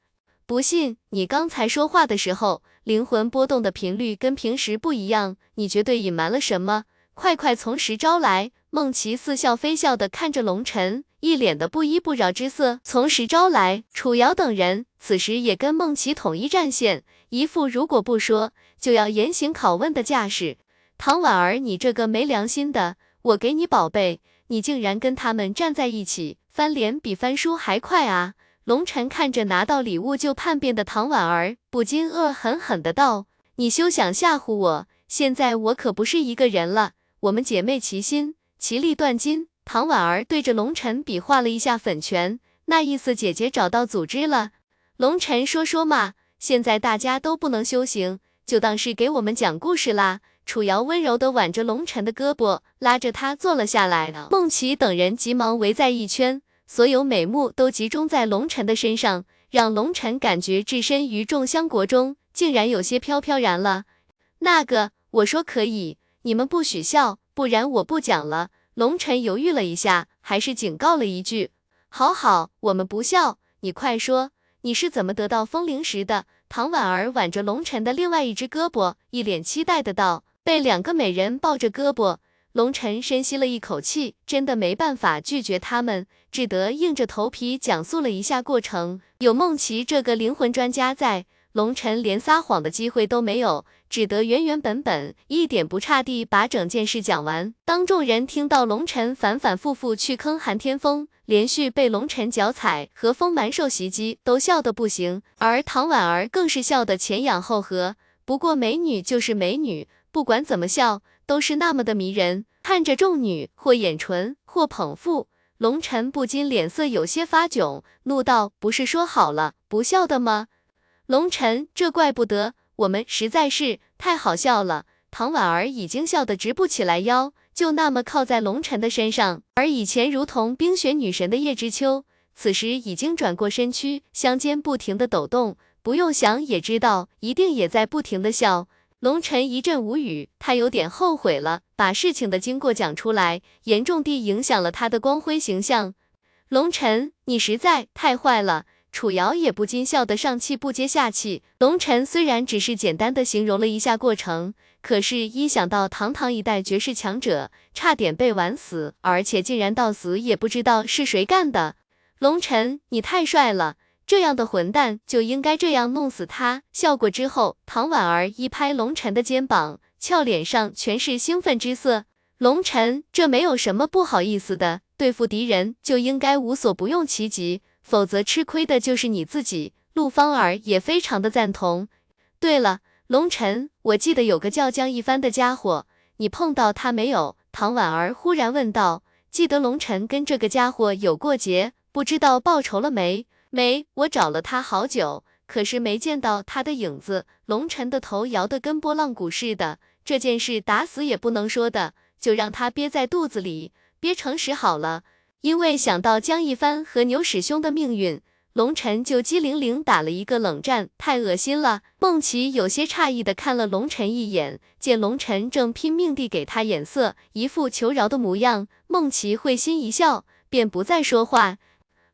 不信，你刚才说话的时候，灵魂波动的频率跟平时不一样，你绝对隐瞒了什么，快快从实招来！梦琪似笑非笑的看着龙晨，一脸的不依不饶之色。从实招来，楚瑶等人此时也跟孟琪统一战线，一副如果不说就要严刑拷问的架势。唐婉儿，你这个没良心的，我给你宝贝，你竟然跟他们站在一起，翻脸比翻书还快啊！龙晨看着拿到礼物就叛变的唐婉儿，不禁恶狠狠的道：“你休想吓唬我！现在我可不是一个人了，我们姐妹齐心，其利断金。”唐婉儿对着龙晨比划了一下粉拳，那意思姐姐找到组织了。龙晨说说嘛，现在大家都不能修行，就当是给我们讲故事啦。楚瑶温柔的挽着龙晨的胳膊，拉着他坐了下来。孟琪等人急忙围在一圈。所有美目都集中在龙晨的身上，让龙晨感觉置身于众香国中，竟然有些飘飘然了。那个，我说可以，你们不许笑，不然我不讲了。龙晨犹豫了一下，还是警告了一句：“好好，我们不笑，你快说，你是怎么得到风灵石的？”唐婉儿挽着龙晨的另外一只胳膊，一脸期待的道：“被两个美人抱着胳膊。”龙晨深吸了一口气，真的没办法拒绝他们，只得硬着头皮讲述了一下过程。有梦琪这个灵魂专家在，龙晨连撒谎的机会都没有，只得原原本本、一点不差地把整件事讲完。当众人听到龙晨反反复复去坑韩天风，连续被龙晨脚踩和风蛮兽袭击，都笑得不行，而唐婉儿更是笑得前仰后合。不过美女就是美女，不管怎么笑。都是那么的迷人，看着众女或掩唇或捧腹，龙晨不禁脸色有些发窘，怒道：“不是说好了不笑的吗？”龙晨，这怪不得，我们实在是太好笑了。唐婉儿已经笑得直不起来腰，就那么靠在龙晨的身上，而以前如同冰雪女神的叶知秋，此时已经转过身躯，香肩不停的抖动，不用想也知道，一定也在不停的笑。龙晨一阵无语，他有点后悔了，把事情的经过讲出来，严重地影响了他的光辉形象。龙晨，你实在太坏了！楚瑶也不禁笑得上气不接下气。龙晨虽然只是简单的形容了一下过程，可是，一想到堂堂一代绝世强者差点被玩死，而且竟然到死也不知道是谁干的，龙晨，你太帅了！这样的混蛋就应该这样弄死他！笑过之后，唐婉儿一拍龙晨的肩膀，俏脸上全是兴奋之色。龙晨，这没有什么不好意思的，对付敌人就应该无所不用其极，否则吃亏的就是你自己。陆芳儿也非常的赞同。对了，龙晨，我记得有个叫江一帆的家伙，你碰到他没有？唐婉儿忽然问道。记得龙晨跟这个家伙有过节，不知道报仇了没？没，我找了他好久，可是没见到他的影子。龙晨的头摇得跟拨浪鼓似的，这件事打死也不能说的，就让他憋在肚子里，憋成屎好了。因为想到江一帆和牛屎兄的命运，龙晨就机灵灵打了一个冷战，太恶心了。孟琪有些诧异的看了龙晨一眼，见龙晨正拼命地给他眼色，一副求饶的模样，孟琪会心一笑，便不再说话。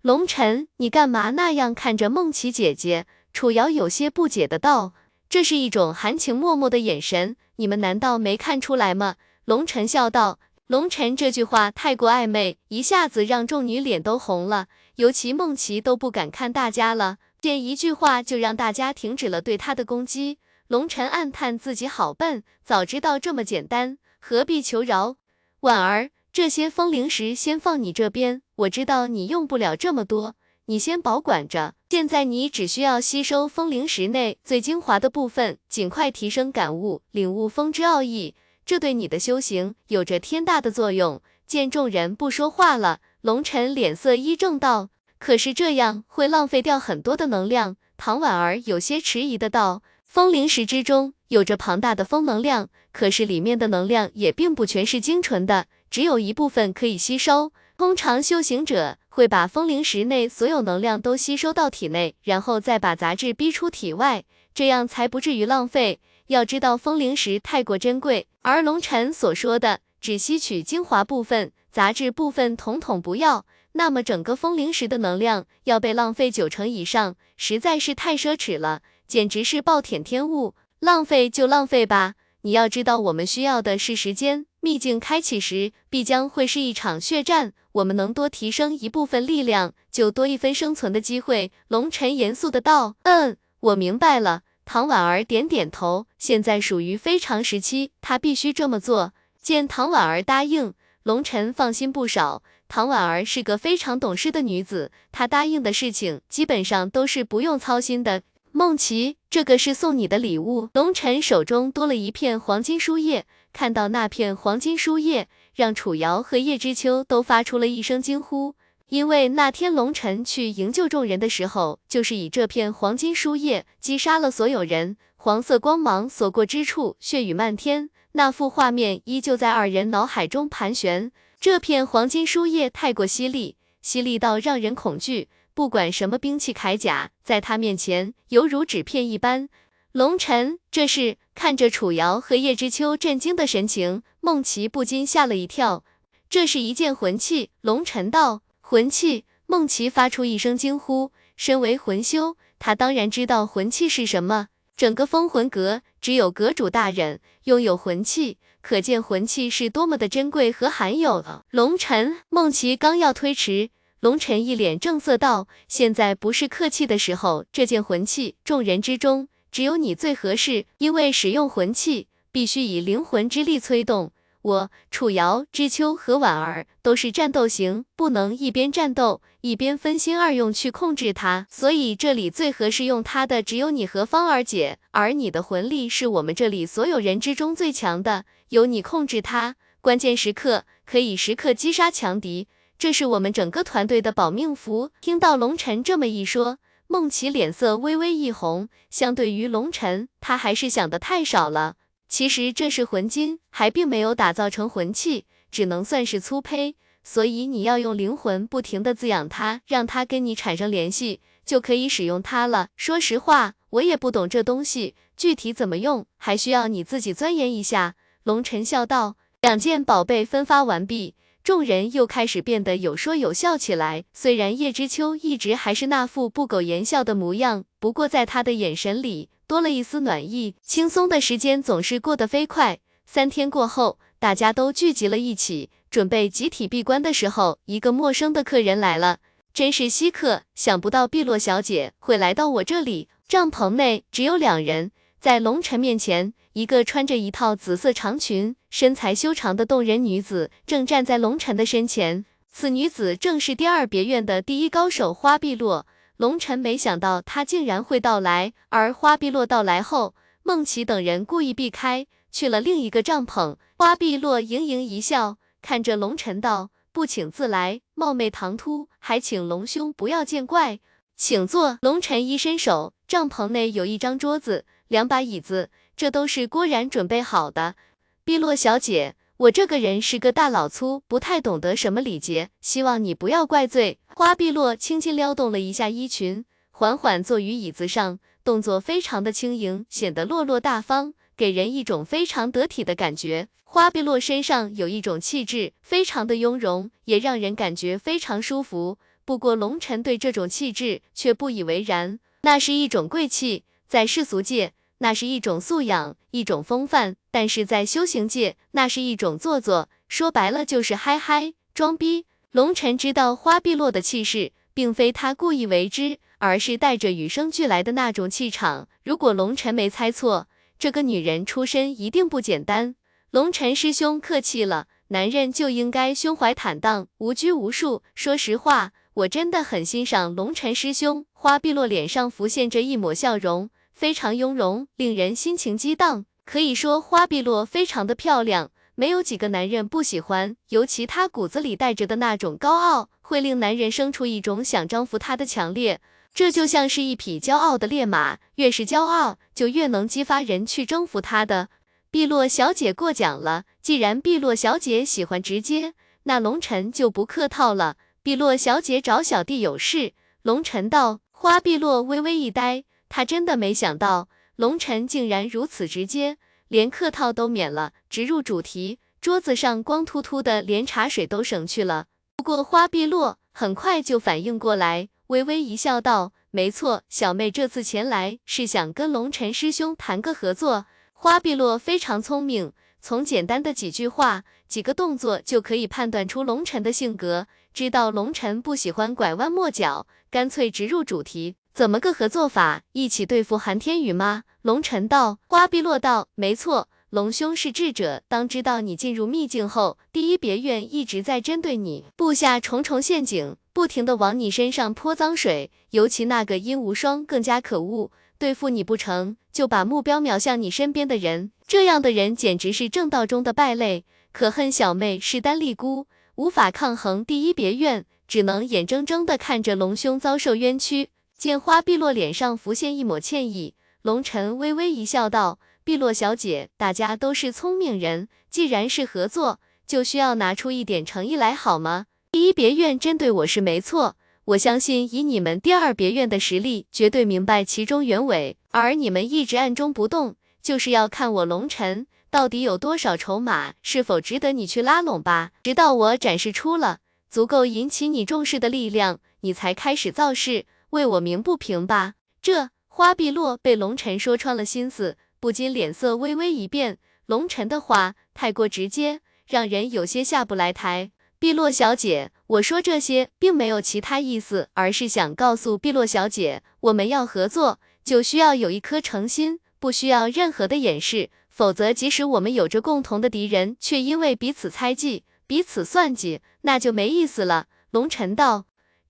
龙晨，你干嘛那样看着梦琪姐姐？楚瑶有些不解的道。这是一种含情脉脉的眼神，你们难道没看出来吗？龙晨笑道。龙晨这句话太过暧昧，一下子让众女脸都红了，尤其梦琪都不敢看大家了，见一句话就让大家停止了对他的攻击。龙晨暗叹自己好笨，早知道这么简单，何必求饶？婉儿。这些风灵石先放你这边，我知道你用不了这么多，你先保管着。现在你只需要吸收风灵石内最精华的部分，尽快提升感悟，领悟风之奥义，这对你的修行有着天大的作用。见众人不说话了，龙晨脸色一正道：“可是这样会浪费掉很多的能量。”唐婉儿有些迟疑的道：“风灵石之中有着庞大的风能量，可是里面的能量也并不全是精纯的。”只有一部分可以吸收，通常修行者会把风灵石内所有能量都吸收到体内，然后再把杂质逼出体外，这样才不至于浪费。要知道风灵石太过珍贵，而龙晨所说的只吸取精华部分，杂质部分统统不要，那么整个风灵石的能量要被浪费九成以上，实在是太奢侈了，简直是暴殄天物。浪费就浪费吧。你要知道，我们需要的是时间。秘境开启时，必将会是一场血战。我们能多提升一部分力量，就多一分生存的机会。龙尘严肃的道：“嗯，我明白了。”唐婉儿点点头。现在属于非常时期，他必须这么做。见唐婉儿答应，龙尘放心不少。唐婉儿是个非常懂事的女子，她答应的事情基本上都是不用操心的。梦琪，这个是送你的礼物。龙晨手中多了一片黄金书页，看到那片黄金书页，让楚瑶和叶知秋都发出了一声惊呼。因为那天龙晨去营救众人的时候，就是以这片黄金书页击杀了所有人。黄色光芒所过之处，血雨漫天，那幅画面依旧在二人脑海中盘旋。这片黄金书页太过犀利，犀利到让人恐惧。不管什么兵器铠甲，在他面前犹如纸片一般。龙尘，这是看着楚瑶和叶知秋震惊的神情，孟琪不禁吓了一跳。这是一件魂器。龙尘道：“魂器。”孟琪发出一声惊呼。身为魂修，他当然知道魂器是什么。整个封魂阁，只有阁主大人拥有魂器，可见魂器是多么的珍贵和罕有了。龙尘，孟琪刚要推迟。龙尘一脸正色道：“现在不是客气的时候，这件魂器，众人之中只有你最合适，因为使用魂器必须以灵魂之力催动。我楚瑶、知秋和婉儿都是战斗型，不能一边战斗一边分心二用去控制它，所以这里最合适用它的只有你和芳儿姐，而你的魂力是我们这里所有人之中最强的，由你控制它，关键时刻可以时刻击杀强敌。”这是我们整个团队的保命符。听到龙晨这么一说，梦琪脸色微微一红。相对于龙晨，他还是想的太少了。其实这是魂金，还并没有打造成魂器，只能算是粗胚。所以你要用灵魂不停的滋养它，让它跟你产生联系，就可以使用它了。说实话，我也不懂这东西，具体怎么用，还需要你自己钻研一下。龙晨笑道。两件宝贝分发完毕。众人又开始变得有说有笑起来。虽然叶知秋一直还是那副不苟言笑的模样，不过在他的眼神里多了一丝暖意。轻松的时间总是过得飞快。三天过后，大家都聚集了一起，准备集体闭关的时候，一个陌生的客人来了。真是稀客，想不到碧落小姐会来到我这里。帐篷内只有两人，在龙尘面前。一个穿着一套紫色长裙、身材修长的动人女子正站在龙晨的身前。此女子正是第二别院的第一高手花碧落。龙晨没想到她竟然会到来，而花碧落到来后，孟琪等人故意避开，去了另一个帐篷。花碧落盈盈一笑，看着龙晨道：“不请自来，冒昧唐突，还请龙兄不要见怪，请坐。”龙晨一伸手，帐篷内有一张桌子，两把椅子。这都是郭然准备好的，碧落小姐，我这个人是个大老粗，不太懂得什么礼节，希望你不要怪罪。花碧落轻轻撩动了一下衣裙，缓缓坐于椅子上，动作非常的轻盈，显得落落大方，给人一种非常得体的感觉。花碧落身上有一种气质，非常的雍容，也让人感觉非常舒服。不过龙尘对这种气质却不以为然，那是一种贵气，在世俗界。那是一种素养，一种风范，但是在修行界，那是一种做作。说白了就是嗨嗨装逼。龙尘知道花碧落的气势，并非他故意为之，而是带着与生俱来的那种气场。如果龙尘没猜错，这个女人出身一定不简单。龙尘师兄客气了，男人就应该胸怀坦荡，无拘无束。说实话，我真的很欣赏龙尘师兄。花碧落脸上浮现着一抹笑容。非常雍容，令人心情激荡。可以说花碧落非常的漂亮，没有几个男人不喜欢。尤其她骨子里带着的那种高傲，会令男人生出一种想征服她的强烈。这就像是一匹骄傲的烈马，越是骄傲，就越能激发人去征服他的。碧落小姐过奖了，既然碧落小姐喜欢直接，那龙尘就不客套了。碧落小姐找小弟有事。龙尘道。花碧落微微一呆。他真的没想到，龙晨竟然如此直接，连客套都免了，直入主题。桌子上光秃秃的，连茶水都省去了。不过花碧落很快就反应过来，微微一笑道：“没错，小妹这次前来是想跟龙尘师兄谈个合作。花碧落非常聪明，从简单的几句话、几个动作就可以判断出龙尘的性格，知道龙尘不喜欢拐弯抹角，干脆直入主题。怎么个合作法？一起对付韩天宇吗？龙尘道。花碧落道：没错。龙兄是智者，当知道你进入秘境后，第一别院一直在针对你，布下重重陷阱，不停的往你身上泼脏水。尤其那个殷无双更加可恶，对付你不成就把目标瞄向你身边的人，这样的人简直是正道中的败类。可恨小妹势单力孤，无法抗衡第一别院，只能眼睁睁的看着龙兄遭受冤屈。见花碧落脸上浮现一抹歉意，龙尘微微一笑道。碧落小姐，大家都是聪明人，既然是合作，就需要拿出一点诚意来，好吗？第一别院针对我是没错，我相信以你们第二别院的实力，绝对明白其中原委。而你们一直暗中不动，就是要看我龙尘到底有多少筹码，是否值得你去拉拢吧。直到我展示出了足够引起你重视的力量，你才开始造势，为我鸣不平吧。这花碧落被龙尘说穿了心思。不禁脸色微微一变，龙尘的话太过直接，让人有些下不来台。碧落小姐，我说这些并没有其他意思，而是想告诉碧落小姐，我们要合作，就需要有一颗诚心，不需要任何的掩饰，否则即使我们有着共同的敌人，却因为彼此猜忌、彼此算计，那就没意思了。龙尘道，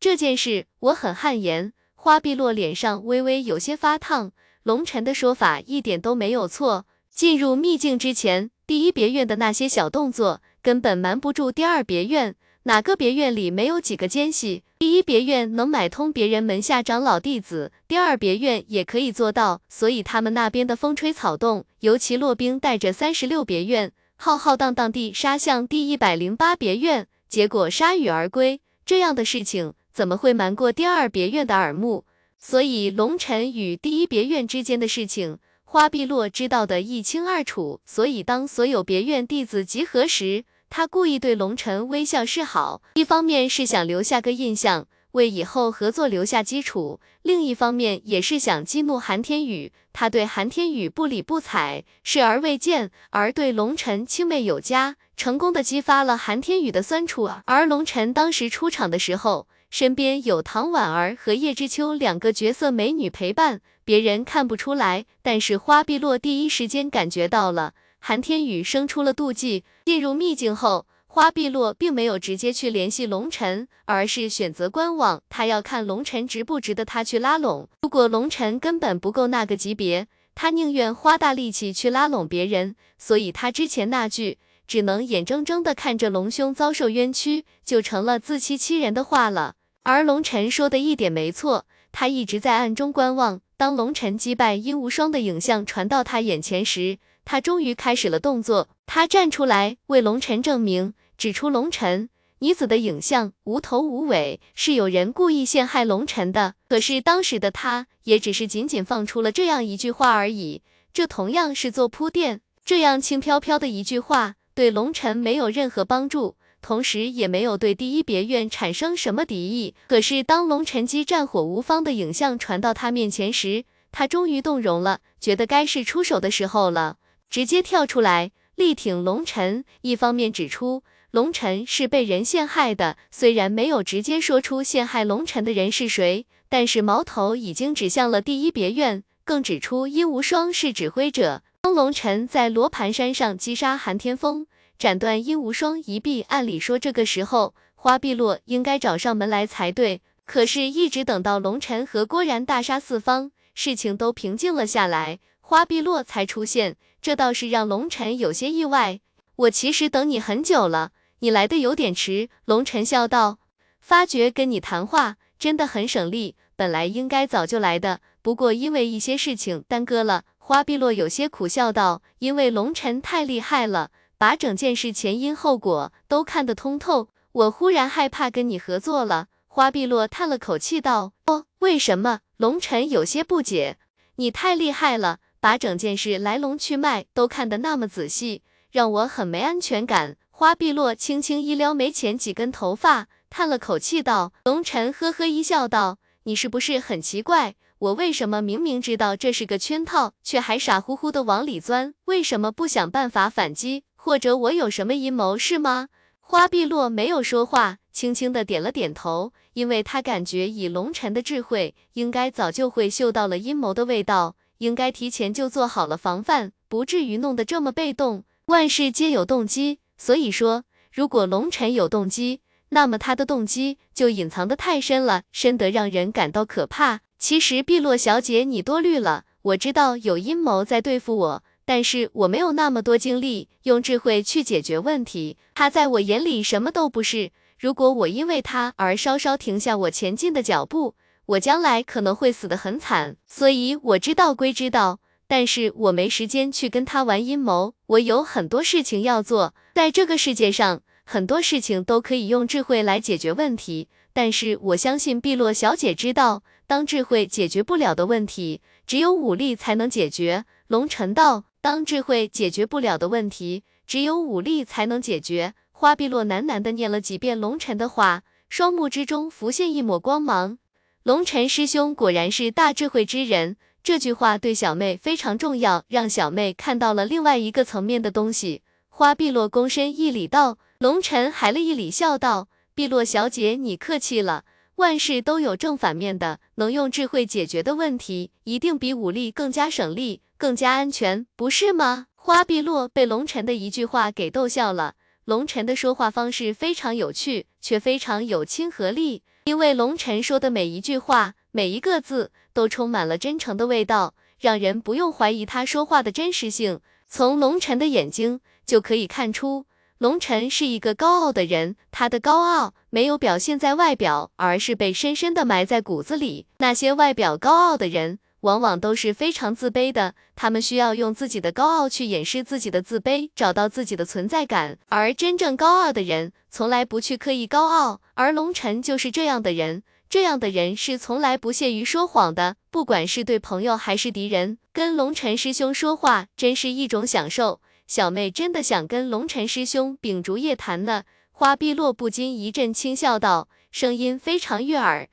这件事我很汗颜。花碧落脸上微微有些发烫。龙尘的说法一点都没有错。进入秘境之前，第一别院的那些小动作根本瞒不住第二别院。哪个别院里没有几个奸细？第一别院能买通别人门下长老弟子，第二别院也可以做到。所以他们那边的风吹草动，尤其骆冰带着三十六别院，浩浩荡荡地杀向第一百零八别院，结果铩羽而归。这样的事情怎么会瞒过第二别院的耳目？所以龙尘与第一别院之间的事情，花碧落知道的一清二楚。所以当所有别院弟子集合时，他故意对龙尘微笑示好，一方面是想留下个印象，为以后合作留下基础；另一方面也是想激怒韩天宇。他对韩天宇不理不睬，视而未见，而对龙尘青媚有加，成功的激发了韩天宇的酸楚。而龙尘当时出场的时候。身边有唐婉儿和叶知秋两个绝色美女陪伴，别人看不出来，但是花碧落第一时间感觉到了。韩天宇生出了妒忌。进入秘境后，花碧落并没有直接去联系龙尘，而是选择观望。他要看龙尘值不值得他去拉拢。如果龙尘根本不够那个级别，他宁愿花大力气去拉拢别人。所以，他之前那句只能眼睁睁的看着龙兄遭受冤屈，就成了自欺欺人的话了。而龙尘说的一点没错，他一直在暗中观望。当龙尘击败殷无双的影像传到他眼前时，他终于开始了动作。他站出来为龙尘证明，指出龙尘女子的影像无头无尾，是有人故意陷害龙尘的。可是当时的他也只是仅仅放出了这样一句话而已，这同样是做铺垫。这样轻飘飘的一句话，对龙尘没有任何帮助。同时也没有对第一别院产生什么敌意。可是当龙晨基战火无方的影像传到他面前时，他终于动容了，觉得该是出手的时候了，直接跳出来力挺龙晨。一方面指出龙晨是被人陷害的，虽然没有直接说出陷害龙晨的人是谁，但是矛头已经指向了第一别院，更指出殷无双是指挥者。当龙晨在罗盘山上击杀韩天风。斩断殷无双一臂，按理说这个时候花碧落应该找上门来才对，可是，一直等到龙尘和郭然大杀四方，事情都平静了下来，花碧落才出现，这倒是让龙尘有些意外。我其实等你很久了，你来的有点迟。龙尘笑道，发觉跟你谈话真的很省力，本来应该早就来的，不过因为一些事情耽搁了。花碧落有些苦笑道，因为龙尘太厉害了。把整件事前因后果都看得通透，我忽然害怕跟你合作了。花碧落叹了口气道：“哦，为什么？”龙尘有些不解。你太厉害了，把整件事来龙去脉都看得那么仔细，让我很没安全感。花碧落轻轻一撩眉前几根头发，叹了口气道：“龙尘呵呵一笑道，你是不是很奇怪？我为什么明明知道这是个圈套，却还傻乎乎的往里钻？为什么不想办法反击？或者我有什么阴谋是吗？花碧落没有说话，轻轻的点了点头，因为他感觉以龙晨的智慧，应该早就会嗅到了阴谋的味道，应该提前就做好了防范，不至于弄得这么被动。万事皆有动机，所以说，如果龙晨有动机，那么他的动机就隐藏的太深了，深得让人感到可怕。其实碧落小姐，你多虑了。我知道有阴谋在对付我，但是我没有那么多精力用智慧去解决问题。他在我眼里什么都不是。如果我因为他而稍稍停下我前进的脚步，我将来可能会死得很惨。所以我知道归知道，但是我没时间去跟他玩阴谋。我有很多事情要做。在这个世界上，很多事情都可以用智慧来解决问题，但是我相信碧落小姐知道。当智慧解决不了的问题，只有武力才能解决。龙尘道，当智慧解决不了的问题，只有武力才能解决。花碧落喃喃的念了几遍龙尘的话，双目之中浮现一抹光芒。龙尘师兄果然是大智慧之人，这句话对小妹非常重要，让小妹看到了另外一个层面的东西。花碧落躬身一礼道，龙尘还了一礼，笑道：“碧落小姐，你客气了。”万事都有正反面的，能用智慧解决的问题，一定比武力更加省力，更加安全，不是吗？花碧落被龙晨的一句话给逗笑了。龙晨的说话方式非常有趣，却非常有亲和力，因为龙晨说的每一句话，每一个字都充满了真诚的味道，让人不用怀疑他说话的真实性。从龙晨的眼睛就可以看出。龙晨是一个高傲的人，他的高傲没有表现在外表，而是被深深的埋在骨子里。那些外表高傲的人，往往都是非常自卑的，他们需要用自己的高傲去掩饰自己的自卑，找到自己的存在感。而真正高傲的人，从来不去刻意高傲，而龙晨就是这样的人。这样的人是从来不屑于说谎的，不管是对朋友还是敌人，跟龙晨师兄说话，真是一种享受。小妹真的想跟龙尘师兄秉烛夜谈呢。花碧落不禁一阵轻笑道，声音非常悦耳。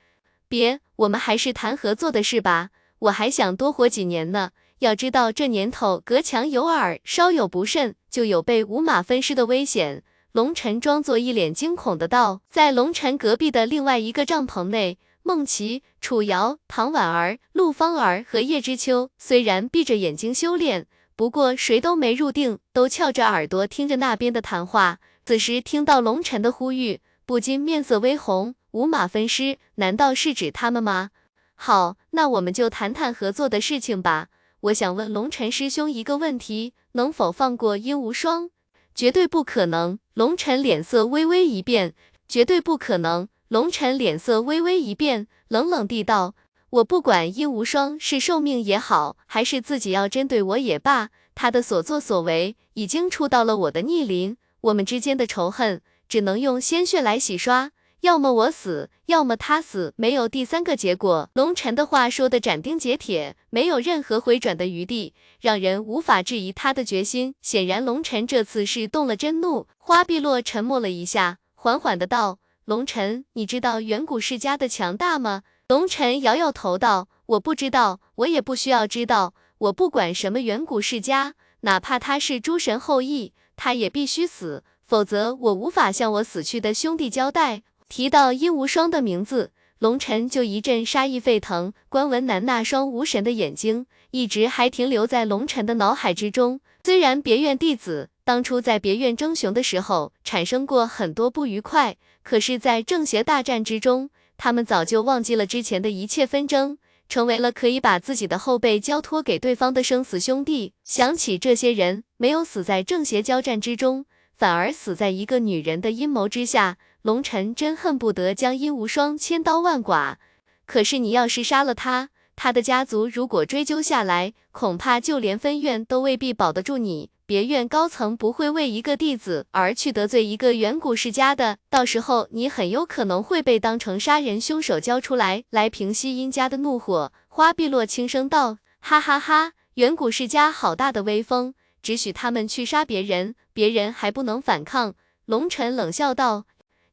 别，我们还是谈合作的事吧。我还想多活几年呢。要知道这年头隔墙有耳，稍有不慎就有被五马分尸的危险。龙尘装作一脸惊恐的道。在龙尘隔壁的另外一个帐篷内，孟琪、楚瑶、唐婉儿、陆芳儿和叶知秋虽然闭着眼睛修炼。不过谁都没入定，都翘着耳朵听着那边的谈话。此时听到龙尘的呼吁，不禁面色微红。五马分尸，难道是指他们吗？好，那我们就谈谈合作的事情吧。我想问龙尘师兄一个问题，能否放过殷无双？绝对不可能。龙尘脸色微微一变，绝对不可能。龙晨脸色微微一变，冷冷地道。我不管殷无双是受命也好，还是自己要针对我也罢，他的所作所为已经触到了我的逆鳞，我们之间的仇恨只能用鲜血来洗刷，要么我死，要么他死，没有第三个结果。龙尘的话说的斩钉截铁，没有任何回转的余地，让人无法质疑他的决心。显然，龙尘这次是动了真怒。花碧落沉默了一下，缓缓的道：“龙尘，你知道远古世家的强大吗？”龙尘摇摇头道：“我不知道，我也不需要知道。我不管什么远古世家，哪怕他是诸神后裔，他也必须死，否则我无法向我死去的兄弟交代。”提到殷无双的名字，龙尘就一阵杀意沸腾。关文南那双无神的眼睛，一直还停留在龙尘的脑海之中。虽然别院弟子当初在别院争雄的时候产生过很多不愉快，可是，在正邪大战之中。他们早就忘记了之前的一切纷争，成为了可以把自己的后背交托给对方的生死兄弟。想起这些人没有死在正邪交战之中，反而死在一个女人的阴谋之下，龙尘真恨不得将殷无双千刀万剐。可是你要是杀了他，他的家族如果追究下来，恐怕就连分院都未必保得住你。别院高层不会为一个弟子而去得罪一个远古世家的，到时候你很有可能会被当成杀人凶手交出来，来平息殷家的怒火。花碧落轻声道：“哈哈哈，远古世家好大的威风，只许他们去杀别人，别人还不能反抗。”龙尘冷笑道：“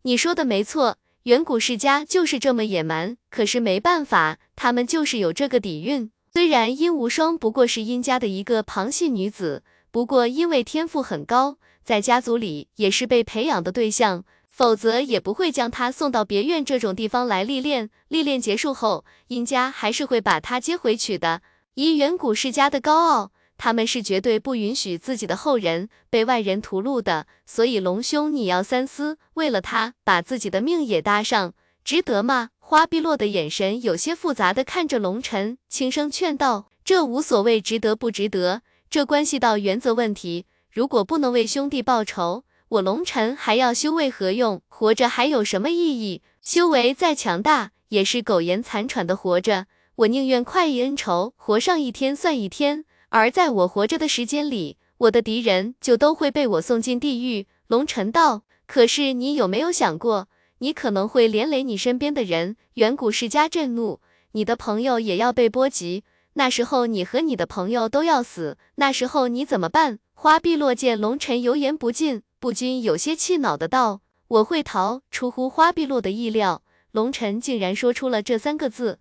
你说的没错，远古世家就是这么野蛮，可是没办法，他们就是有这个底蕴。虽然殷无双不过是殷家的一个旁系女子，不过因为天赋很高，在家族里也是被培养的对象，否则也不会将他送到别院这种地方来历练。历练结束后，殷家还是会把他接回去的。以远古世家的高傲。他们是绝对不允许自己的后人被外人屠戮的，所以龙兄你要三思，为了他把自己的命也搭上，值得吗？花碧落的眼神有些复杂的看着龙尘，轻声劝道：“这无所谓值得不值得，这关系到原则问题。如果不能为兄弟报仇，我龙尘还要修为何用？活着还有什么意义？修为再强大，也是苟延残喘的活着。我宁愿快意恩仇，活上一天算一天。”而在我活着的时间里，我的敌人就都会被我送进地狱。龙尘道，可是你有没有想过，你可能会连累你身边的人？远古世家震怒，你的朋友也要被波及，那时候你和你的朋友都要死，那时候你怎么办？花碧落见龙尘油盐不进，不禁有些气恼的道：“我会逃。”出乎花碧落的意料，龙尘竟然说出了这三个字：“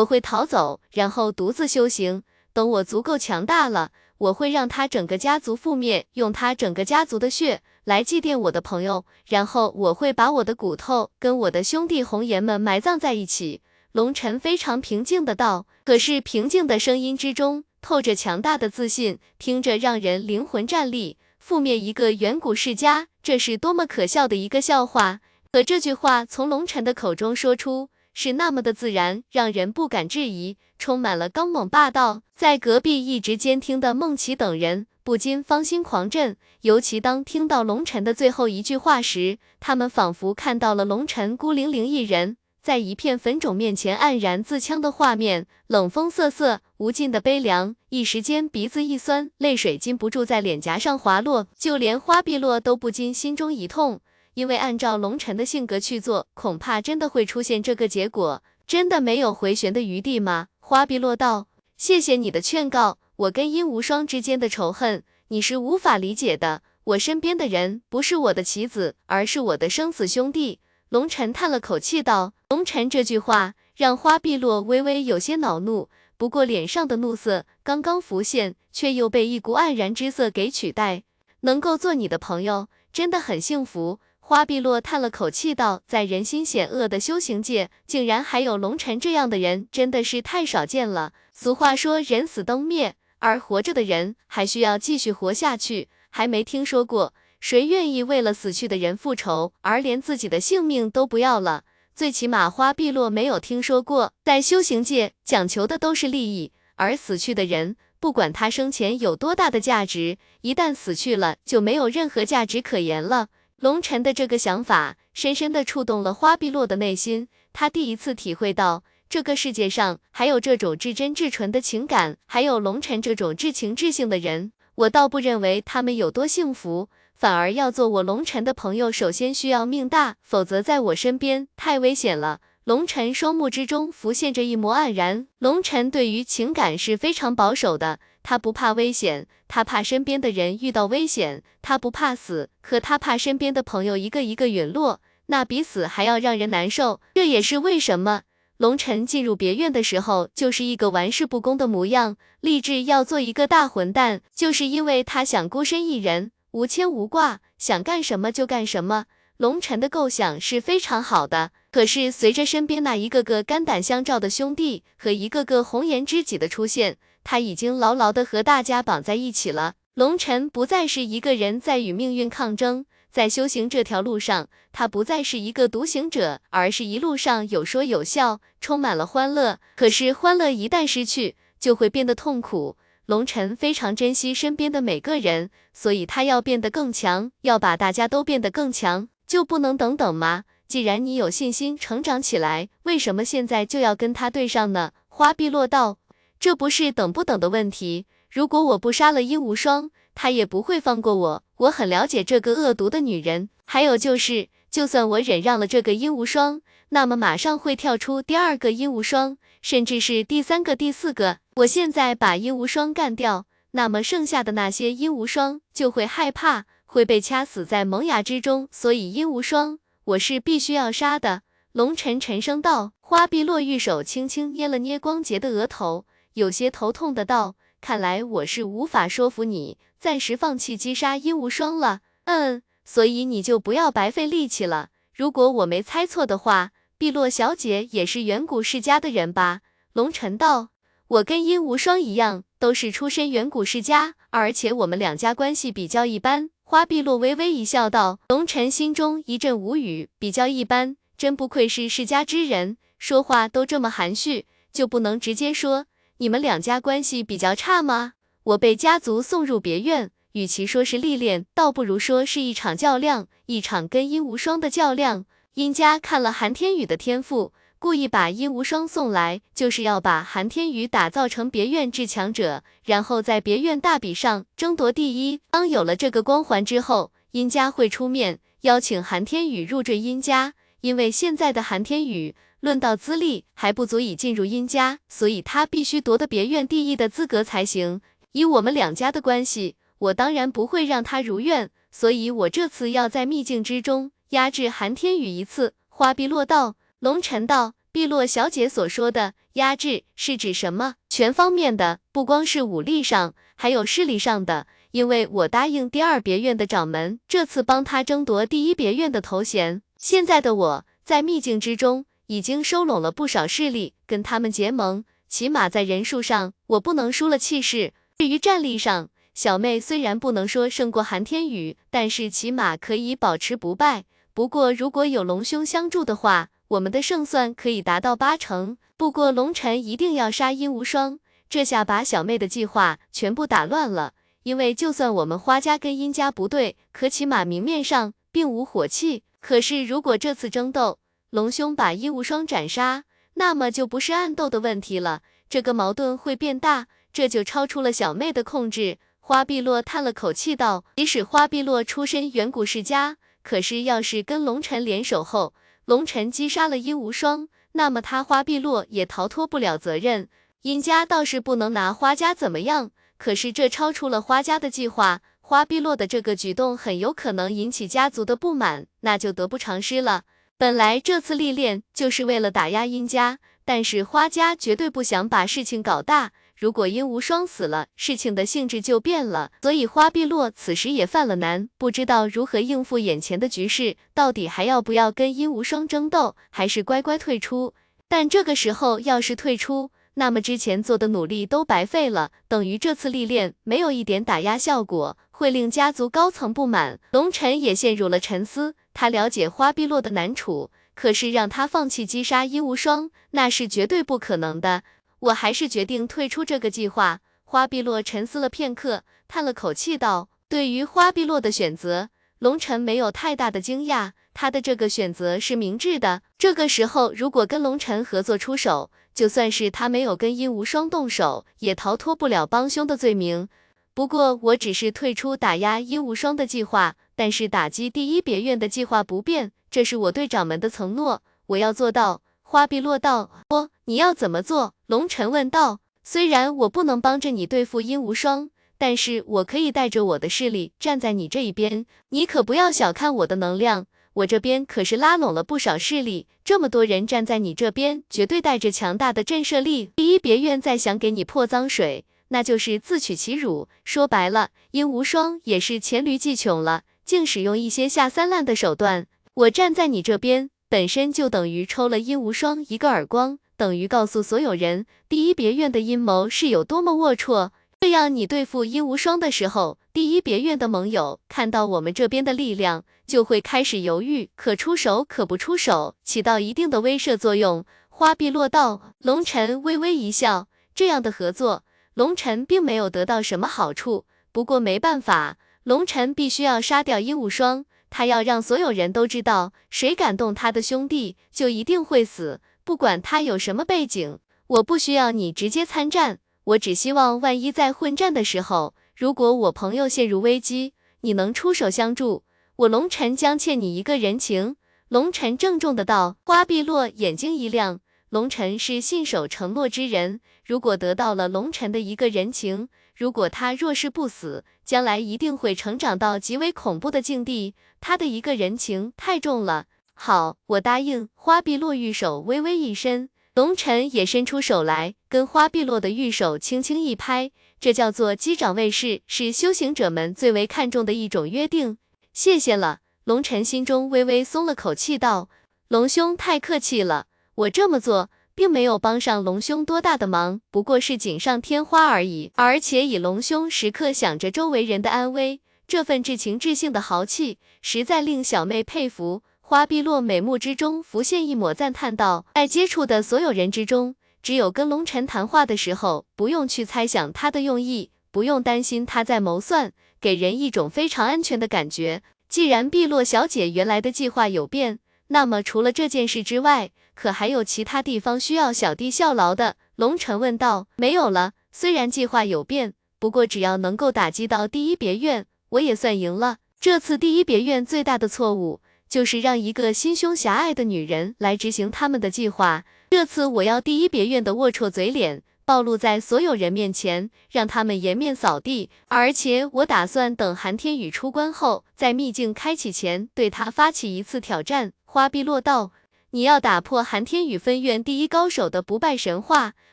我会逃走，然后独自修行。”等我足够强大了，我会让他整个家族覆灭，用他整个家族的血来祭奠我的朋友，然后我会把我的骨头跟我的兄弟红颜们埋葬在一起。龙尘非常平静的道，可是平静的声音之中透着强大的自信，听着让人灵魂战栗。覆灭一个远古世家，这是多么可笑的一个笑话！可这句话从龙尘的口中说出。是那么的自然，让人不敢质疑，充满了刚猛霸道。在隔壁一直监听的孟琪等人不禁芳心狂震，尤其当听到龙尘的最后一句话时，他们仿佛看到了龙尘孤零零一人在一片粉种面前黯然自戕的画面，冷风瑟瑟，无尽的悲凉，一时间鼻子一酸，泪水禁不住在脸颊上滑落，就连花碧落都不禁心中一痛。因为按照龙尘的性格去做，恐怕真的会出现这个结果。真的没有回旋的余地吗？花碧落道，谢谢你的劝告。我跟殷无双之间的仇恨，你是无法理解的。我身边的人不是我的棋子，而是我的生死兄弟。龙尘叹了口气道。龙尘这句话让花碧落微微有些恼怒，不过脸上的怒色刚刚浮现，却又被一股黯然之色给取代。能够做你的朋友，真的很幸福。花碧落叹了口气道：“在人心险恶的修行界，竟然还有龙尘这样的人，真的是太少见了。俗话说，人死灯灭，而活着的人还需要继续活下去。还没听说过谁愿意为了死去的人复仇，而连自己的性命都不要了。最起码，花碧落没有听说过。在修行界，讲求的都是利益，而死去的人，不管他生前有多大的价值，一旦死去了，就没有任何价值可言了。”龙尘的这个想法深深的触动了花碧落的内心，他第一次体会到这个世界上还有这种至真至纯的情感，还有龙尘这种至情至性的人。我倒不认为他们有多幸福，反而要做我龙尘的朋友，首先需要命大，否则在我身边太危险了。龙尘双目之中浮现着一抹黯然。龙尘对于情感是非常保守的，他不怕危险，他怕身边的人遇到危险，他不怕死，可他怕身边的朋友一个一个陨落，那比死还要让人难受。这也是为什么龙尘进入别院的时候就是一个玩世不恭的模样，立志要做一个大混蛋，就是因为他想孤身一人，无牵无挂，想干什么就干什么。龙尘的构想是非常好的，可是随着身边那一个个肝胆相照的兄弟和一个个红颜知己的出现，他已经牢牢的和大家绑在一起了。龙尘不再是一个人在与命运抗争，在修行这条路上，他不再是一个独行者，而是一路上有说有笑，充满了欢乐。可是欢乐一旦失去，就会变得痛苦。龙尘非常珍惜身边的每个人，所以他要变得更强，要把大家都变得更强。就不能等等吗？既然你有信心成长起来，为什么现在就要跟他对上呢？花碧落道，这不是等不等的问题。如果我不杀了殷无双，他也不会放过我。我很了解这个恶毒的女人。还有就是，就算我忍让了这个殷无双，那么马上会跳出第二个殷无双，甚至是第三个、第四个。我现在把殷无双干掉，那么剩下的那些殷无双就会害怕。会被掐死在萌芽之中，所以殷无双，我是必须要杀的。龙晨沉声道。花碧落玉手轻轻捏了捏光洁的额头，有些头痛的道：“看来我是无法说服你，暂时放弃击杀殷无双了。嗯，所以你就不要白费力气了。如果我没猜错的话，碧落小姐也是远古世家的人吧？”龙晨道：“我跟殷无双一样，都是出身远古世家，而且我们两家关系比较一般。”花碧落微微一笑，道：“龙晨心中一阵无语，比较一般，真不愧是世家之人，说话都这么含蓄，就不能直接说你们两家关系比较差吗？我被家族送入别院，与其说是历练，倒不如说是一场较量，一场跟殷无双的较量。殷家看了韩天宇的天赋。”故意把殷无双送来，就是要把韩天宇打造成别院至强者，然后在别院大比上争夺第一。当有了这个光环之后，殷家会出面邀请韩天宇入赘殷家。因为现在的韩天宇论到资历还不足以进入殷家，所以他必须夺得别院第一的资格才行。以我们两家的关系，我当然不会让他如愿，所以我这次要在秘境之中压制韩天宇一次。花臂落道。龙晨道：“碧落小姐所说的压制是指什么？全方面的，不光是武力上，还有势力上的。因为我答应第二别院的掌门，这次帮他争夺第一别院的头衔。现在的我在秘境之中已经收拢了不少势力，跟他们结盟，起码在人数上我不能输了气势。至于战力上，小妹虽然不能说胜过韩天宇，但是起码可以保持不败。不过如果有龙兄相助的话，我们的胜算可以达到八成，不过龙晨一定要杀殷无双，这下把小妹的计划全部打乱了。因为就算我们花家跟殷家不对，可起码明面上并无火气。可是如果这次争斗，龙兄把殷无双斩杀，那么就不是暗斗的问题了，这个矛盾会变大，这就超出了小妹的控制。花碧落叹了口气道：“即使花碧落出身远古世家，可是要是跟龙晨联手后。”龙晨击杀了殷无双，那么他花碧落也逃脱不了责任。殷家倒是不能拿花家怎么样，可是这超出了花家的计划。花碧落的这个举动很有可能引起家族的不满，那就得不偿失了。本来这次历练就是为了打压殷家，但是花家绝对不想把事情搞大。如果殷无双死了，事情的性质就变了，所以花碧落此时也犯了难，不知道如何应付眼前的局势，到底还要不要跟殷无双争斗，还是乖乖退出？但这个时候要是退出，那么之前做的努力都白费了，等于这次历练没有一点打压效果，会令家族高层不满。龙晨也陷入了沉思，他了解花碧落的难处，可是让他放弃击杀殷无双，那是绝对不可能的。我还是决定退出这个计划。花碧落沉思了片刻，叹了口气道：“对于花碧落的选择，龙晨没有太大的惊讶，他的这个选择是明智的。这个时候，如果跟龙晨合作出手，就算是他没有跟殷无双动手，也逃脱不了帮凶的罪名。不过，我只是退出打压殷无双的计划，但是打击第一别院的计划不变，这是我对掌门的承诺，我要做到。”花碧落道：“哦，你要怎么做？”龙晨问道。虽然我不能帮着你对付殷无双，但是我可以带着我的势力站在你这一边。你可不要小看我的能量，我这边可是拉拢了不少势力，这么多人站在你这边，绝对带着强大的震慑力。第一别院再想给你泼脏水，那就是自取其辱。说白了，殷无双也是黔驴技穷了，竟使用一些下三滥的手段。我站在你这边。本身就等于抽了殷无双一个耳光，等于告诉所有人第一别院的阴谋是有多么龌龊。这样你对付殷无双的时候，第一别院的盟友看到我们这边的力量，就会开始犹豫，可出手可不出手，起到一定的威慑作用。花臂落道，龙晨微微一笑，这样的合作，龙晨并没有得到什么好处。不过没办法，龙晨必须要杀掉殷无双。他要让所有人都知道，谁敢动他的兄弟，就一定会死，不管他有什么背景。我不需要你直接参战，我只希望万一在混战的时候，如果我朋友陷入危机，你能出手相助，我龙晨将欠你一个人情。龙晨郑重的道。花碧落眼睛一亮，龙晨是信守承诺之人，如果得到了龙晨的一个人情。如果他若是不死，将来一定会成长到极为恐怖的境地。他的一个人情太重了。好，我答应。花碧落玉手微微一伸，龙晨也伸出手来，跟花碧落的玉手轻轻一拍，这叫做击掌卫士，是修行者们最为看重的一种约定。谢谢了，龙晨心中微微松了口气，道：“龙兄太客气了，我这么做。”并没有帮上龙兄多大的忙，不过是锦上添花而已。而且以龙兄时刻想着周围人的安危，这份至情至性的豪气，实在令小妹佩服。花碧落美目之中浮现一抹赞叹，道：“在接触的所有人之中，只有跟龙晨谈话的时候，不用去猜想他的用意，不用担心他在谋算，给人一种非常安全的感觉。既然碧落小姐原来的计划有变，那么除了这件事之外，可还有其他地方需要小弟效劳的？龙晨问道。没有了，虽然计划有变，不过只要能够打击到第一别院，我也算赢了。这次第一别院最大的错误，就是让一个心胸狭隘的女人来执行他们的计划。这次我要第一别院的龌龊嘴脸暴露在所有人面前，让他们颜面扫地。而且我打算等韩天宇出关后，在秘境开启前，对他发起一次挑战。花碧落道。你要打破韩天宇分院第一高手的不败神话？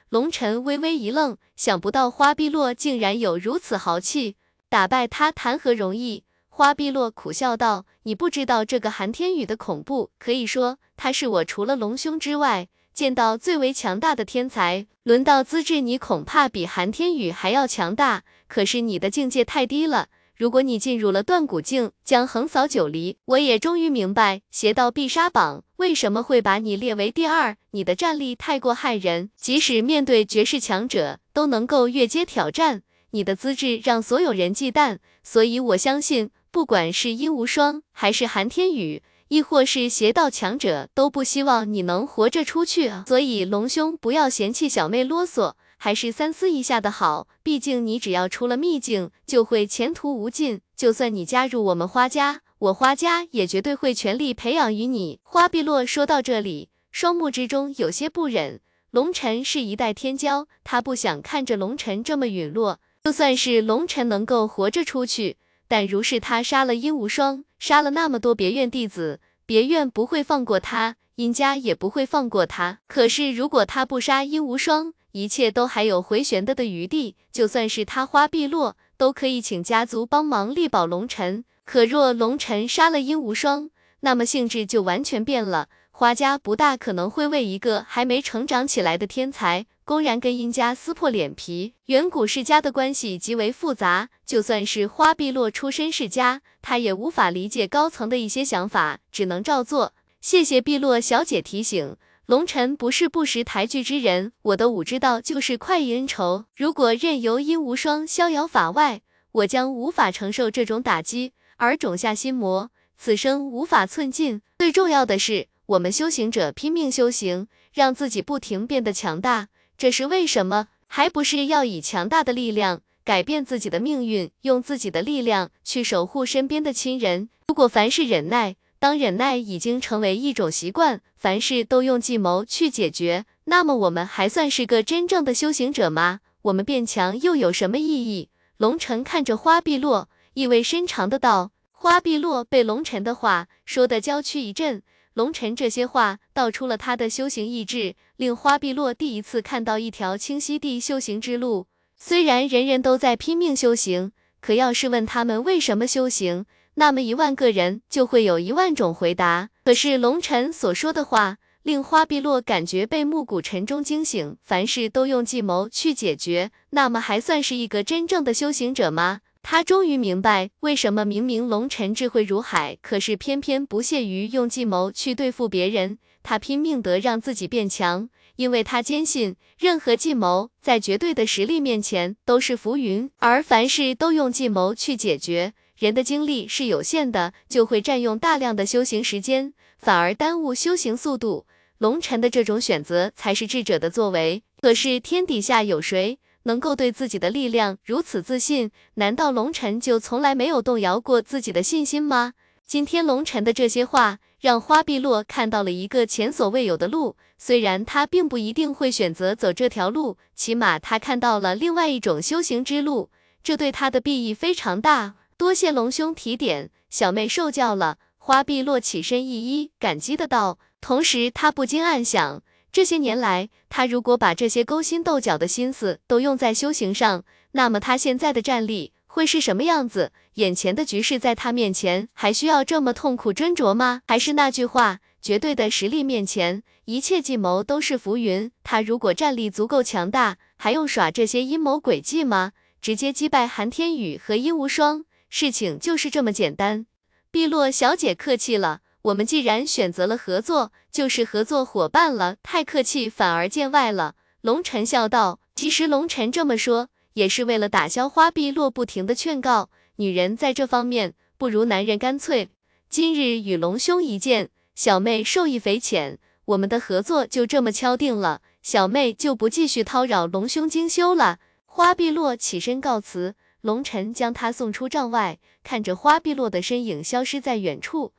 龙尘微微一愣，想不到花碧落竟然有如此豪气，打败他谈何容易？花碧落苦笑道：“你不知道这个韩天宇的恐怖，可以说他是我除了龙兄之外见到最为强大的天才。轮到资质，你恐怕比韩天宇还要强大，可是你的境界太低了。”如果你进入了断骨境，将横扫九黎。我也终于明白邪道必杀榜为什么会把你列为第二。你的战力太过骇人，即使面对绝世强者都能够越阶挑战。你的资质让所有人忌惮，所以我相信，不管是殷无双，还是韩天宇，亦或是邪道强者，都不希望你能活着出去。所以龙兄不要嫌弃小妹啰嗦。还是三思一下的好，毕竟你只要出了秘境，就会前途无尽。就算你加入我们花家，我花家也绝对会全力培养于你。花碧落说到这里，双目之中有些不忍。龙尘是一代天骄，他不想看着龙尘这么陨落。就算是龙尘能够活着出去，但如是他杀了殷无双，杀了那么多别院弟子，别院不会放过他，殷家也不会放过他。可是如果他不杀殷无双，一切都还有回旋的的余地，就算是他花碧落，都可以请家族帮忙力保龙尘。可若龙尘杀了殷无双，那么性质就完全变了。花家不大可能会为一个还没成长起来的天才，公然跟殷家撕破脸皮。远古世家的关系极为复杂，就算是花碧落出身世家，他也无法理解高层的一些想法，只能照做。谢谢碧落小姐提醒。龙尘不是不识抬举之人，我的武之道就是快意恩仇。如果任由殷无双逍遥法外，我将无法承受这种打击而种下心魔，此生无法寸进。最重要的是，我们修行者拼命修行，让自己不停变得强大，这是为什么？还不是要以强大的力量改变自己的命运，用自己的力量去守护身边的亲人。如果凡事忍耐。当忍耐已经成为一种习惯，凡事都用计谋去解决，那么我们还算是个真正的修行者吗？我们变强又有什么意义？龙尘看着花碧落，意味深长的道。花碧落被龙尘的话说的娇躯一震，龙尘这些话道出了他的修行意志，令花碧落第一次看到一条清晰地修行之路。虽然人人都在拼命修行，可要是问他们为什么修行？那么一万个人就会有一万种回答。可是龙尘所说的话令花碧落感觉被暮鼓晨钟惊醒。凡事都用计谋去解决，那么还算是一个真正的修行者吗？他终于明白，为什么明明龙尘智慧如海，可是偏偏不屑于用计谋去对付别人。他拼命的让自己变强，因为他坚信，任何计谋在绝对的实力面前都是浮云。而凡事都用计谋去解决。人的精力是有限的，就会占用大量的修行时间，反而耽误修行速度。龙尘的这种选择才是智者的作为。可是天底下有谁能够对自己的力量如此自信？难道龙尘就从来没有动摇过自己的信心吗？今天龙尘的这些话，让花碧落看到了一个前所未有的路。虽然他并不一定会选择走这条路，起码他看到了另外一种修行之路，这对他的裨益非常大。多谢龙兄提点，小妹受教了。花碧落起身一一感激的道，同时他不禁暗想，这些年来，他如果把这些勾心斗角的心思都用在修行上，那么他现在的战力会是什么样子？眼前的局势在他面前还需要这么痛苦斟酌吗？还是那句话，绝对的实力面前，一切计谋都是浮云。他如果战力足够强大，还用耍这些阴谋诡计吗？直接击败韩天宇和殷无双，事情就是这么简单。碧落小姐客气了，我们既然选择了合作，就是合作伙伴了，太客气反而见外了。龙晨笑道，其实龙晨这么说，也是为了打消花碧落不停的劝告。女人在这方面不如男人干脆。今日与龙兄一见，小妹受益匪浅，我们的合作就这么敲定了。小妹就不继续叨扰龙兄精修了。花碧落起身告辞，龙晨将她送出帐外，看着花碧落的身影消失在远处。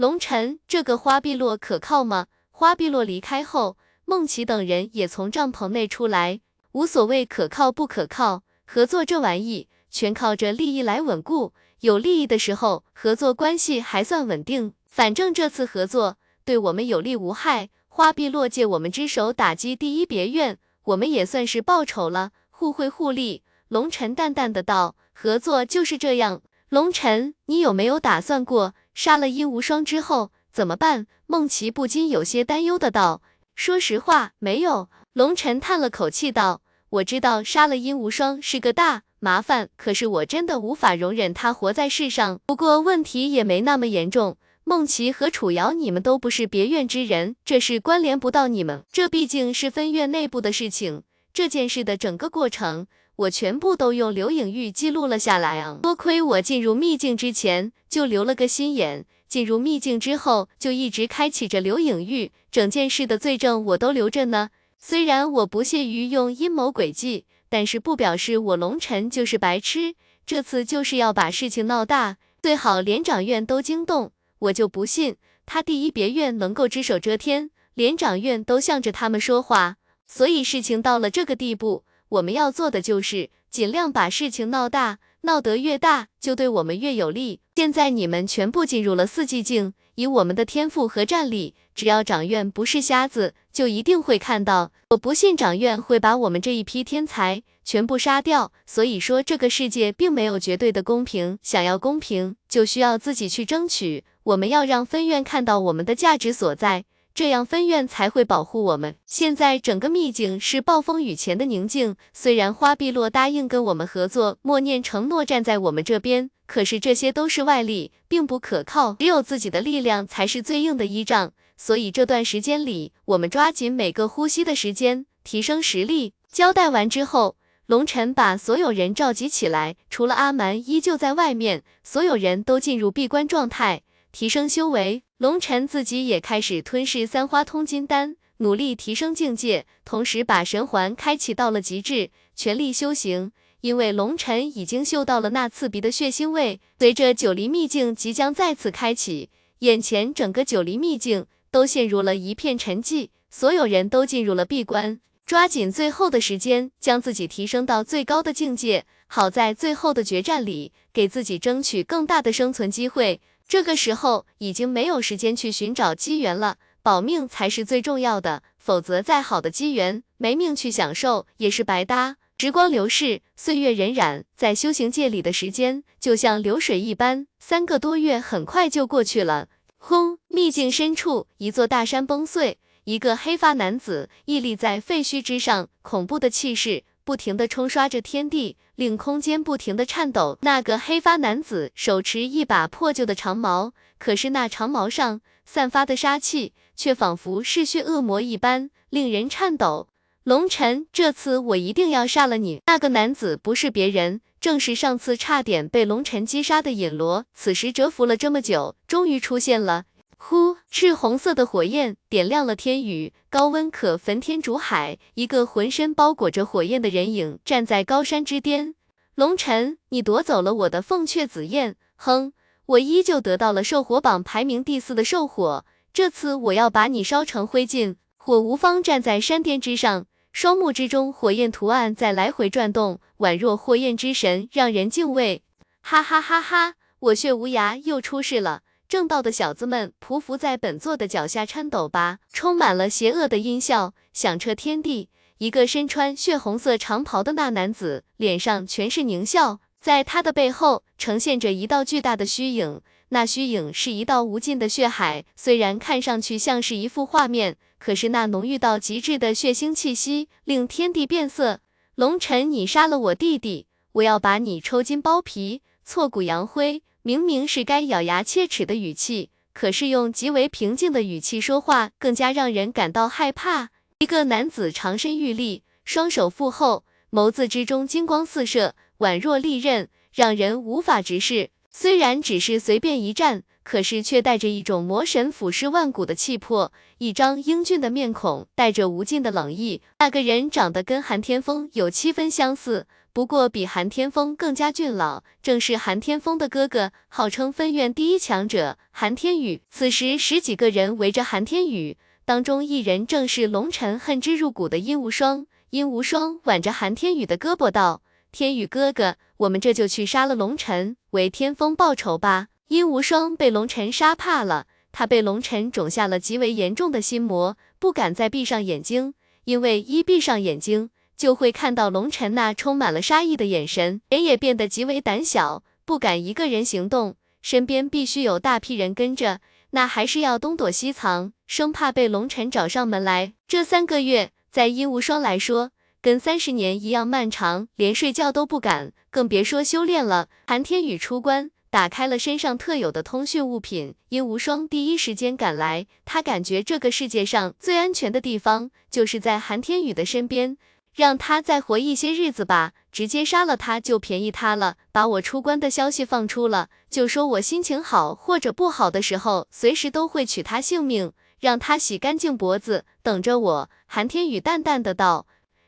龙晨，这个花碧落可靠吗？花碧落离开后，孟琪等人也从帐篷内出来。无所谓可靠不可靠，合作这玩意。全靠着利益来稳固，有利益的时候，合作关系还算稳定。反正这次合作对我们有利无害，花碧落借我们之手打击第一别院，我们也算是报仇了，互惠互利。龙尘淡淡的道：“合作就是这样。”龙尘，你有没有打算过杀了殷无双之后怎么办？孟琪不禁有些担忧的道：“说实话，没有。”龙尘叹了口气道：“我知道杀了殷无双是个大。”麻烦，可是我真的无法容忍他活在世上。不过问题也没那么严重，孟琪和楚瑶，你们都不是别院之人，这事关联不到你们。这毕竟是分院内部的事情，这件事的整个过程，我全部都用留影玉记录了下来啊。多亏我进入秘境之前就留了个心眼，进入秘境之后就一直开启着留影玉，整件事的罪证我都留着呢。虽然我不屑于用阴谋诡计。但是不表示我龙尘就是白痴，这次就是要把事情闹大，最好连长院都惊动。我就不信他第一别院能够只手遮天，连长院都向着他们说话。所以事情到了这个地步，我们要做的就是尽量把事情闹大，闹得越大就对我们越有利。现在你们全部进入了四季境，以我们的天赋和战力，只要长院不是瞎子，就一定会看到。我不信长院会把我们这一批天才全部杀掉，所以说这个世界并没有绝对的公平，想要公平就需要自己去争取。我们要让分院看到我们的价值所在，这样分院才会保护我们。现在整个秘境是暴风雨前的宁静，虽然花碧落答应跟我们合作，默念承诺站在我们这边，可是这些都是外力，并不可靠，只有自己的力量才是最硬的依仗。所以这段时间里，我们抓紧每个呼吸的时间，提升实力。交代完之后，龙晨把所有人召集起来，除了阿蛮依旧在外面，所有人都进入闭关状态，提升修为。龙晨自己也开始吞噬三花通金丹，努力提升境界，同时把神环开启到了极致，全力修行。因为龙晨已经嗅到了那刺鼻的血腥味，随着九黎秘境即将再次开启，眼前整个九黎秘境。都陷入了一片沉寂，所有人都进入了闭关，抓紧最后的时间，将自己提升到最高的境界。好在最后的决战里，给自己争取更大的生存机会。这个时候已经没有时间去寻找机缘了，保命才是最重要的。否则，再好的机缘，没命去享受也是白搭。时光流逝，岁月荏苒，在修行界里的时间就像流水一般，三个多月很快就过去了。轰！秘境深处，一座大山崩碎，一个黑发男子屹立在废墟之上，恐怖的气势不停地冲刷着天地，令空间不停地颤抖。那个黑发男子手持一把破旧的长矛，可是那长矛上散发的杀气，却仿佛嗜血恶魔一般，令人颤抖。龙尘，这次我一定要杀了你！那个男子不是别人。正是上次差点被龙尘击杀的尹罗，此时蛰伏了这么久，终于出现了。呼，赤红色的火焰点亮了天宇，高温可焚天煮海。一个浑身包裹着火焰的人影站在高山之巅。龙尘，你夺走了我的凤雀紫焰。哼，我依旧得到了兽火榜排名第四的兽火，这次我要把你烧成灰烬。火无方站在山巅之上。双目之中，火焰图案在来回转动，宛若火焰之神，让人敬畏。哈哈哈哈！我血无涯又出世了，正道的小子们匍匐在本座的脚下颤抖吧，充满了邪恶的音效，响彻天地。一个身穿血红色长袍的那男子，脸上全是狞笑，在他的背后呈现着一道巨大的虚影，那虚影是一道无尽的血海。虽然看上去像是一幅画面，可是那浓郁到极致的血腥气息，令天地变色。龙尘，你杀了我弟弟，我要把你抽筋剥皮，挫骨扬灰。明明是该咬牙切齿的语气，可是用极为平静的语气说话，更加让人感到害怕。一个男子长身玉立，双手负后，眸子之中金光四射，宛若利刃，让人无法直视。虽然只是随便一站，可是却带着一种魔神俯视万古的气魄。一张英俊的面孔，带着无尽的冷意。那个人长得跟韩天风有七分相似，不过比韩天风更加俊朗，正是韩天风的哥哥，号称分院第一强者韩天宇。此时十几个人围着韩天宇。当中一人正是龙尘恨之入骨的殷无双，殷无双挽着韩天宇的胳膊道：“天宇哥哥，我们这就去杀了龙尘，为天风报仇吧。”殷无双被龙尘杀怕了，他被龙尘种下了极为严重的心魔，不敢再闭上眼睛，因为一闭上眼睛就会看到龙尘那充满了杀意的眼神，人也变得极为胆小，不敢一个人行动，身边必须有大批人跟着。那还是要东躲西藏，生怕被龙尘找上门来。这三个月，在殷无双来说，跟三十年一样漫长，连睡觉都不敢，更别说修炼了。韩天宇出关，打开了身上特有的通讯物品，殷无双第一时间赶来。他感觉这个世界上最安全的地方，就是在韩天宇的身边。让他再活一些日子吧，直接杀了他就便宜他了。把我出关的消息放出了，就说我心情好或者不好的时候，随时都会取他性命，让他洗干净脖子，等着我。韩天宇淡淡的道，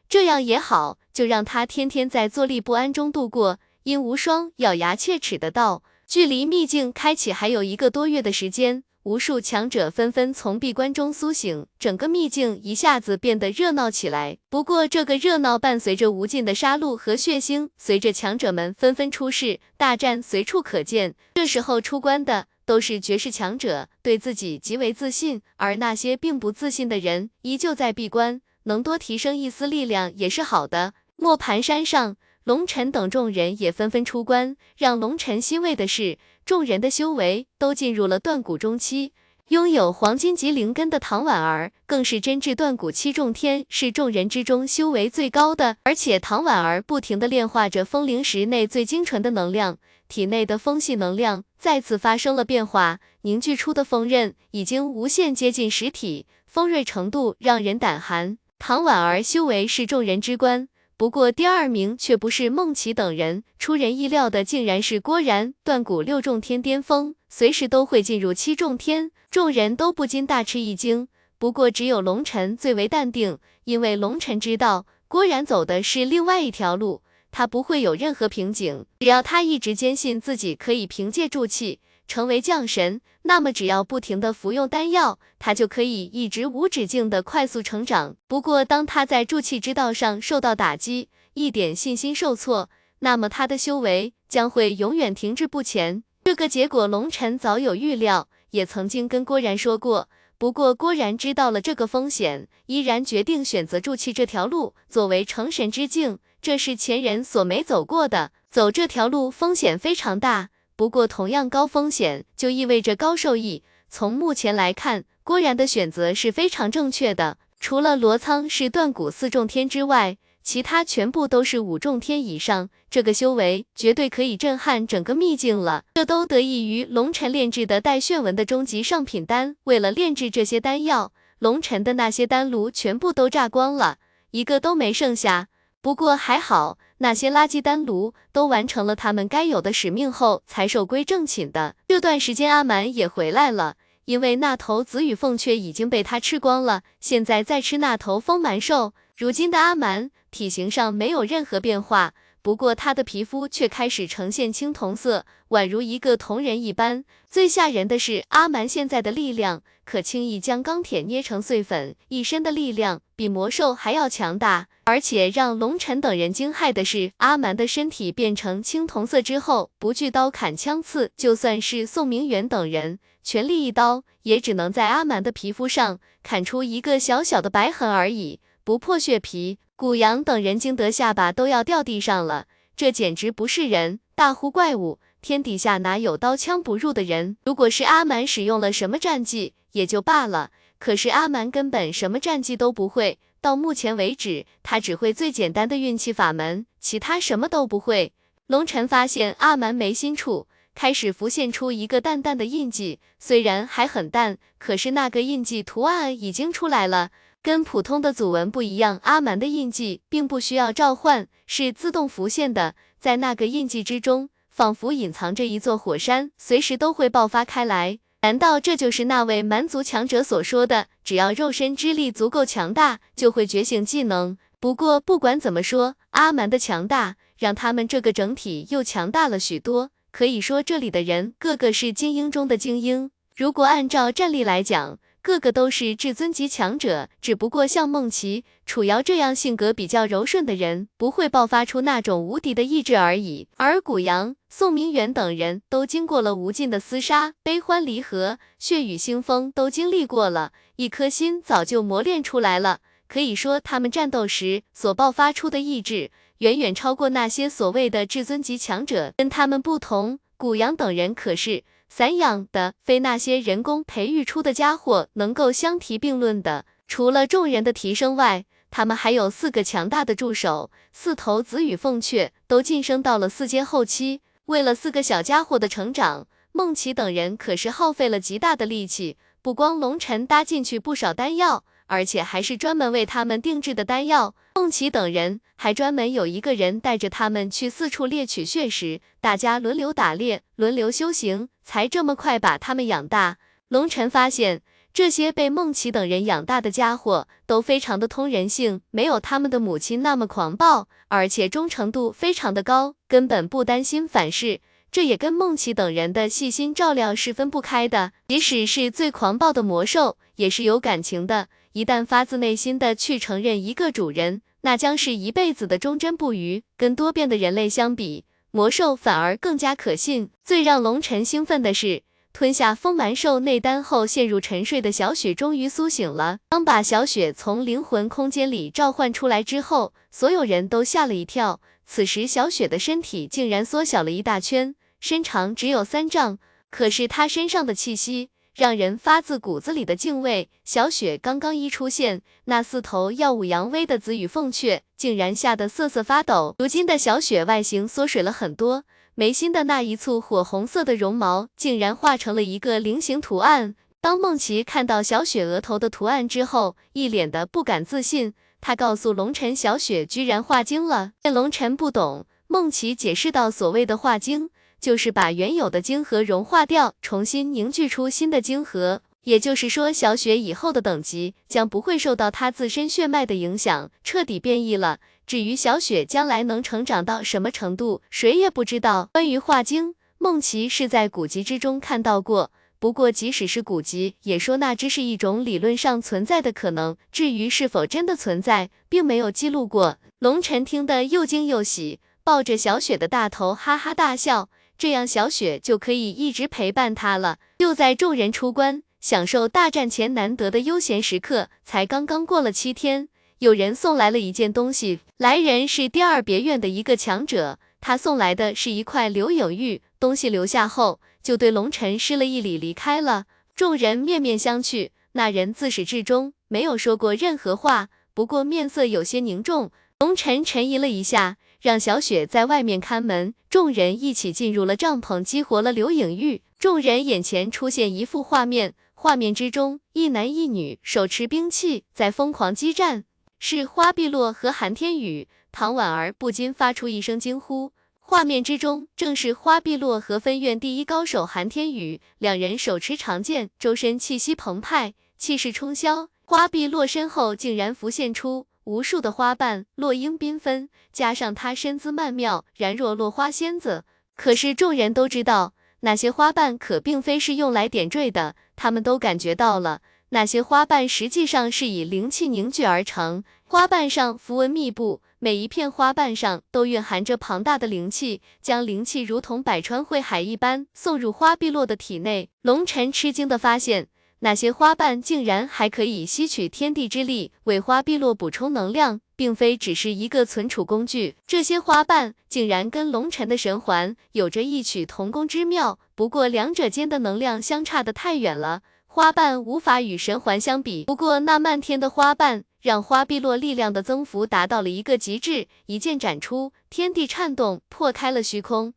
这样也好，就让他天天在坐立不安中度过。殷无双咬牙切齿的道，距离秘境开启还有一个多月的时间。无数强者纷纷从闭关中苏醒，整个秘境一下子变得热闹起来。不过，这个热闹伴随着无尽的杀戮和血腥，随着强者们纷纷出世，大战随处可见。这时候出关的都是绝世强者，对自己极为自信，而那些并不自信的人依旧在闭关，能多提升一丝力量也是好的。磨盘山上。龙尘等众人也纷纷出关，让龙尘欣慰的是，众人的修为都进入了断骨中期。拥有黄金级灵根的唐婉儿，更是真至断骨七重天，是众人之中修为最高的。而且唐婉儿不停的炼化着风灵石内最精纯的能量，体内的风系能量再次发生了变化，凝聚出的风刃已经无限接近实体，锋锐程度让人胆寒。唐婉儿修为是众人之冠。不过第二名却不是孟琪等人，出人意料的竟然是郭然，断骨六重天巅峰，随时都会进入七重天，众人都不禁大吃一惊。不过只有龙尘最为淡定，因为龙尘知道郭然走的是另外一条路，他不会有任何瓶颈，只要他一直坚信自己可以凭借助气。成为降神，那么只要不停的服用丹药，他就可以一直无止境的快速成长。不过，当他在助气之道上受到打击，一点信心受挫，那么他的修为将会永远停滞不前。这个结果，龙尘早有预料，也曾经跟郭然说过。不过，郭然知道了这个风险，依然决定选择助气这条路作为成神之境，这是前人所没走过的。走这条路风险非常大。不过，同样高风险就意味着高收益。从目前来看，郭然的选择是非常正确的。除了罗仓是断骨四重天之外，其他全部都是五重天以上，这个修为绝对可以震撼整个秘境了。这都得益于龙尘炼制的带炫纹的终极上品丹。为了炼制这些丹药，龙尘的那些丹炉全部都炸光了，一个都没剩下。不过还好，那些垃圾丹炉都完成了他们该有的使命后，才收归正寝的。这段时间，阿蛮也回来了，因为那头紫羽凤雀已经被他吃光了，现在在吃那头风蛮兽。如今的阿蛮体型上没有任何变化，不过他的皮肤却开始呈现青铜色，宛如一个铜人一般。最吓人的是，阿蛮现在的力量可轻易将钢铁捏成碎粉，一身的力量比魔兽还要强大。而且让龙尘等人惊骇的是，阿蛮的身体变成青铜色之后，不惧刀砍枪刺，就算是宋明远等人全力一刀，也只能在阿蛮的皮肤上砍出一个小小的白痕而已，不破血皮。古阳等人惊得下巴都要掉地上了，这简直不是人，大呼怪物！天底下哪有刀枪不入的人？如果是阿蛮使用了什么战技也就罢了，可是阿蛮根本什么战技都不会，到目前为止，他只会最简单的运气法门，其他什么都不会。龙尘发现阿蛮眉心处开始浮现出一个淡淡的印记，虽然还很淡，可是那个印记图案已经出来了。跟普通的祖文不一样，阿蛮的印记并不需要召唤，是自动浮现的。在那个印记之中，仿佛隐藏着一座火山，随时都会爆发开来。难道这就是那位蛮族强者所说的，只要肉身之力足够强大，就会觉醒技能？不过不管怎么说，阿蛮的强大让他们这个整体又强大了许多。可以说这里的人个个是精英中的精英。如果按照战力来讲，个个都是至尊级强者，只不过像梦琪、楚瑶这样性格比较柔顺的人，不会爆发出那种无敌的意志而已。而古阳、宋明远等人都经过了无尽的厮杀、悲欢离合、血雨腥风，都经历过了，一颗心早就磨练出来了。可以说，他们战斗时所爆发出的意志，远远超过那些所谓的至尊级强者。跟他们不同，古阳等人可是。散养的，非那些人工培育出的家伙能够相提并论的。除了众人的提升外，他们还有四个强大的助手，四头紫羽凤雀都晋升到了四阶后期。为了四个小家伙的成长，孟琪等人可是耗费了极大的力气，不光龙尘搭进去不少丹药。而且还是专门为他们定制的丹药，凤琪等人还专门有一个人带着他们去四处猎取血石，大家轮流打猎，轮流修行，才这么快把他们养大。龙尘发现，这些被梦琪等人养大的家伙都非常的通人性，没有他们的母亲那么狂暴，而且忠诚度非常的高，根本不担心反噬。这也跟梦琪等人的细心照料是分不开的。即使是最狂暴的魔兽，也是有感情的。一旦发自内心的去承认一个主人，那将是一辈子的忠贞不渝。跟多变的人类相比，魔兽反而更加可信。最让龙尘兴奋的是，吞下风蛮兽内丹后陷入沉睡的小雪终于苏醒了。当把小雪从灵魂空间里召唤出来之后，所有人都吓了一跳。此时小雪的身体竟然缩小了一大圈，身长只有三丈，可是她身上的气息。让人发自骨子里的敬畏。小雪刚刚一出现，那四头耀武扬威的紫羽凤雀竟然吓得瑟瑟发抖。如今的小雪外形缩水了很多，眉心的那一簇火红色的绒毛竟然化成了一个菱形图案。当梦琪看到小雪额头的图案之后，一脸的不敢自信。他告诉龙尘，小雪居然化精了。见龙尘不懂，梦琪解释道：“所谓的化精。”就是把原有的晶核融化掉，重新凝聚出新的晶核。也就是说，小雪以后的等级将不会受到她自身血脉的影响，彻底变异了。至于小雪将来能成长到什么程度，谁也不知道。关于化晶，梦琪是在古籍之中看到过，不过即使是古籍，也说那只是一种理论上存在的可能。至于是否真的存在，并没有记录过。龙晨听得又惊又喜，抱着小雪的大头哈哈大笑。这样小雪就可以一直陪伴他了。就在众人出关，享受大战前难得的悠闲时刻，才刚刚过了七天，有人送来了一件东西。来人是第二别院的一个强者，他送来的是一块流影玉。东西留下后，就对龙尘施了一礼，离开了。众人面面相觑，那人自始至终没有说过任何话，不过面色有些凝重。龙尘沉吟了一下。让小雪在外面看门，众人一起进入了帐篷，激活了流影玉。众人眼前出现一幅画面，画面之中一男一女手持兵器在疯狂激战，是花碧落和韩天宇。唐婉儿不禁发出一声惊呼。画面之中正是花碧落和分院第一高手韩天宇，两人手持长剑，周身气息澎湃，气势冲霄。花碧落身后竟然浮现出。无数的花瓣落英缤纷，加上她身姿曼妙，然若落花仙子。可是众人都知道，那些花瓣可并非是用来点缀的，他们都感觉到了。那些花瓣实际上是以灵气凝聚而成，花瓣上符文密布，每一片花瓣上都蕴含着庞大的灵气，将灵气如同百川汇海一般送入花碧落的体内。龙尘吃惊的发现，那些花瓣竟然还可以吸取天地之力，为花碧落补充能量，并非只是一个存储工具。这些花瓣竟然跟龙尘的神环有着异曲同工之妙，不过两者间的能量相差的太远了。花瓣无法与神环相比，不过那漫天的花瓣让花碧落力量的增幅达到了一个极致，一剑斩出，天地颤动，破开了虚空。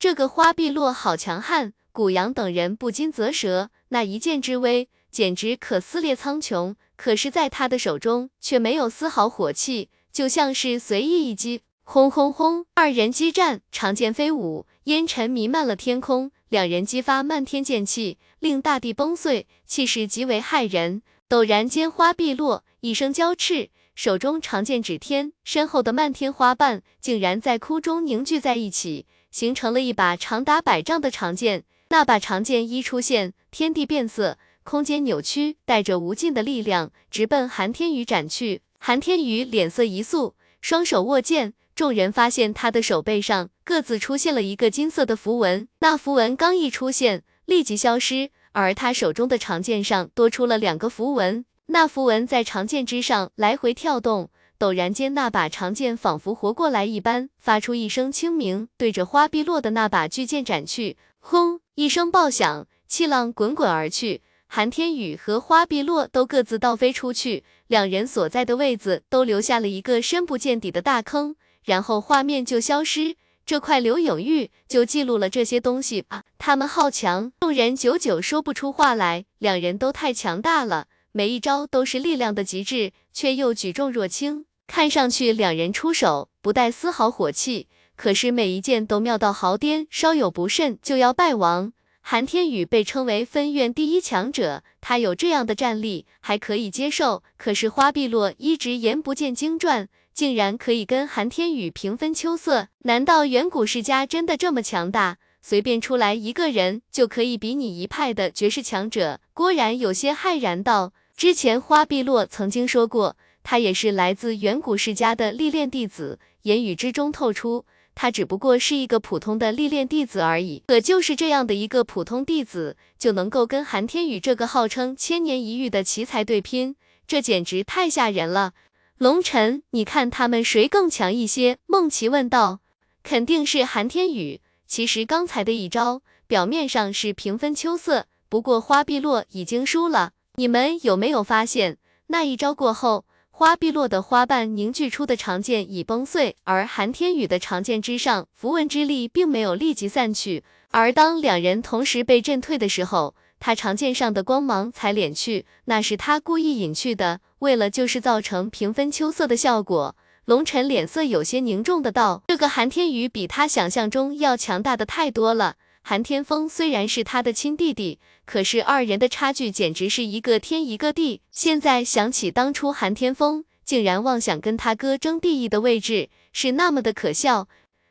这个花碧落好强悍，古阳等人不禁啧舌，那一剑之威简直可撕裂苍穹，可是，在他的手中却没有丝毫火气，就像是随意一击，轰轰轰，二人激战，长剑飞舞，烟尘弥漫了天空。两人激发漫天剑气，令大地崩碎，气势极为骇人。陡然间，花碧落，一声娇叱，手中长剑指天，身后的漫天花瓣竟然在空中凝聚在一起，形成了一把长达百丈的长剑。那把长剑一出现，天地变色，空间扭曲，带着无尽的力量，直奔韩天宇斩去。韩天宇脸色一肃，双手握剑。众人发现他的手背上各自出现了一个金色的符文，那符文刚一出现，立即消失，而他手中的长剑上多出了两个符文，那符文在长剑之上来回跳动，陡然间，那把长剑仿佛活过来一般，发出一声清鸣，对着花碧落的那把巨剑斩去。轰！一声爆响，气浪滚滚而去，韩天宇和花碧落都各自倒飞出去，两人所在的位子都留下了一个深不见底的大坑。然后画面就消失，这块流影玉就记录了这些东西吧。他们好强，众人久久说不出话来。两人都太强大了，每一招都是力量的极致，却又举重若轻。看上去两人出手不带丝毫火气，可是每一件都妙到毫巅，稍有不慎就要败亡。韩天宇被称为分院第一强者，他有这样的战力还可以接受。可是花碧落一直言不见经传。竟然可以跟韩天宇平分秋色？难道远古世家真的这么强大？随便出来一个人就可以比拟一派的绝世强者？郭然有些骇然道：“之前花碧落曾经说过，他也是来自远古世家的历练弟子，言语之中透出他只不过是一个普通的历练弟子而已。可就是这样的一个普通弟子，就能够跟韩天宇这个号称千年一遇的奇才对拼，这简直太吓人了。”龙尘，你看他们谁更强一些？孟琪问道。肯定是韩天宇。其实刚才的一招，表面上是平分秋色，不过花碧落已经输了。你们有没有发现，那一招过后，花碧落的花瓣凝聚出的长剑已崩碎，而韩天宇的长剑之上符文之力并没有立即散去。而当两人同时被震退的时候，他长剑上的光芒才敛去，那是他故意隐去的。为了就是造成平分秋色的效果，龙尘脸色有些凝重的道：“这个韩天宇比他想象中要强大的太多了。韩天风虽然是他的亲弟弟，可是二人的差距简直是一个天一个地。现在想起当初韩天风竟然妄想跟他哥争第一的位置，是那么的可笑。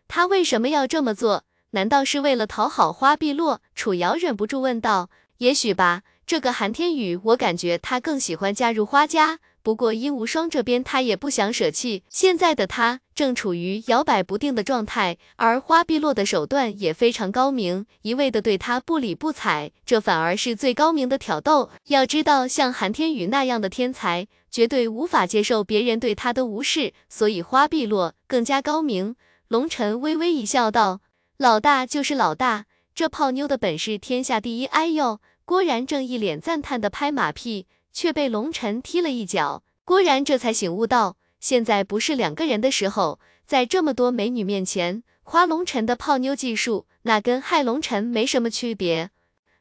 他为什么要这么做？难道是为了讨好花碧落？”楚瑶忍不住问道：“也许吧。”这个韩天宇，我感觉他更喜欢加入花家。不过殷无双这边他也不想舍弃。现在的他正处于摇摆不定的状态，而花碧落的手段也非常高明，一味的对他不理不睬，这反而是最高明的挑逗。要知道，像韩天宇那样的天才，绝对无法接受别人对他的无视，所以花碧落更加高明。龙尘微微一笑，道：“老大就是老大，这泡妞的本事天下第一。”哎呦！郭然正一脸赞叹的拍马屁，却被龙尘踢了一脚。郭然这才醒悟到，现在不是两个人的时候，在这么多美女面前夸龙尘的泡妞技术，那跟害龙尘没什么区别。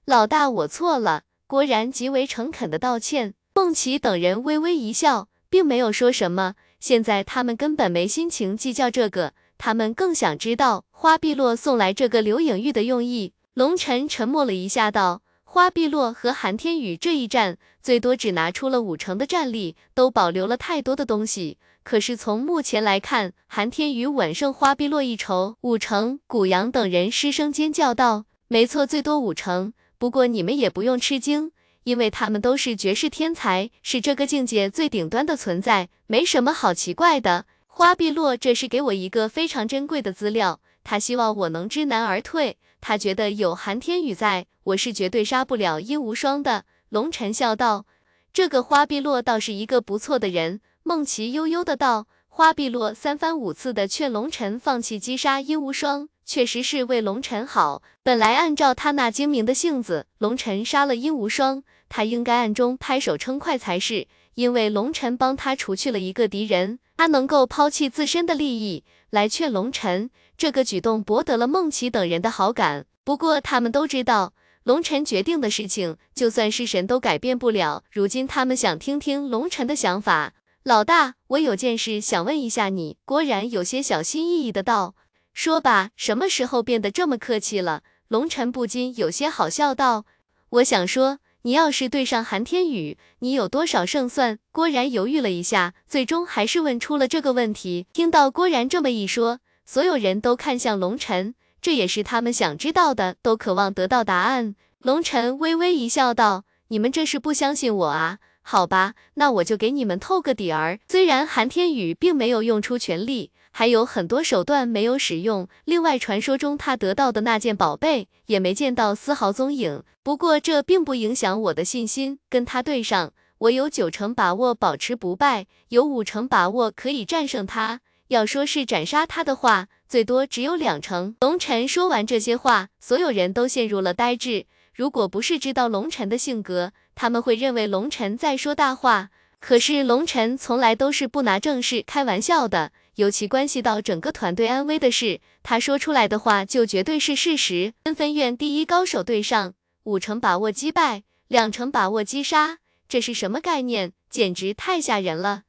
老大，我错了。郭然极为诚恳的道歉。孟琪等人微微一笑，并没有说什么。现在他们根本没心情计较这个，他们更想知道花碧落送来这个刘影玉的用意。龙尘沉默了一下，道。花碧落和韩天宇这一战，最多只拿出了五成的战力，都保留了太多的东西。可是从目前来看，韩天宇稳胜花碧落一筹。五成，古阳等人失声尖叫道：“没错，最多五成。不过你们也不用吃惊，因为他们都是绝世天才，是这个境界最顶端的存在，没什么好奇怪的。”花碧落这是给我一个非常珍贵的资料，他希望我能知难而退。他觉得有韩天宇在，我是绝对杀不了殷无双的。龙晨笑道：“这个花碧落倒是一个不错的人。”梦琪悠悠的道：“花碧落三番五次的劝龙晨放弃击杀殷无双，确实是为龙晨好。本来按照他那精明的性子，龙晨杀了殷无双，他应该暗中拍手称快才是，因为龙晨帮他除去了一个敌人，他能够抛弃自身的利益来劝龙晨。”这个举动博得了孟琪等人的好感，不过他们都知道，龙晨决定的事情，就算是神都改变不了。如今他们想听听龙晨的想法。老大，我有件事想问一下你。郭然有些小心翼翼的道：“说吧，什么时候变得这么客气了？”龙晨不禁有些好笑道：“我想说，你要是对上韩天宇，你有多少胜算？”郭然犹豫了一下，最终还是问出了这个问题。听到郭然这么一说。所有人都看向龙晨，这也是他们想知道的，都渴望得到答案。龙晨微微一笑，道：“你们这是不相信我啊？好吧，那我就给你们透个底儿。虽然韩天宇并没有用出全力，还有很多手段没有使用，另外传说中他得到的那件宝贝也没见到丝毫踪影。不过这并不影响我的信心，跟他对上，我有九成把握保持不败，有五成把握可以战胜他。”要说是斩杀他的话，最多只有两成。龙晨说完这些话，所有人都陷入了呆滞。如果不是知道龙晨的性格，他们会认为龙晨在说大话。可是龙晨从来都是不拿正事开玩笑的，尤其关系到整个团队安危的事，他说出来的话就绝对是事实。分分院第一高手对上，五成把握击败，两成把握击杀，这是什么概念？简直太吓人了！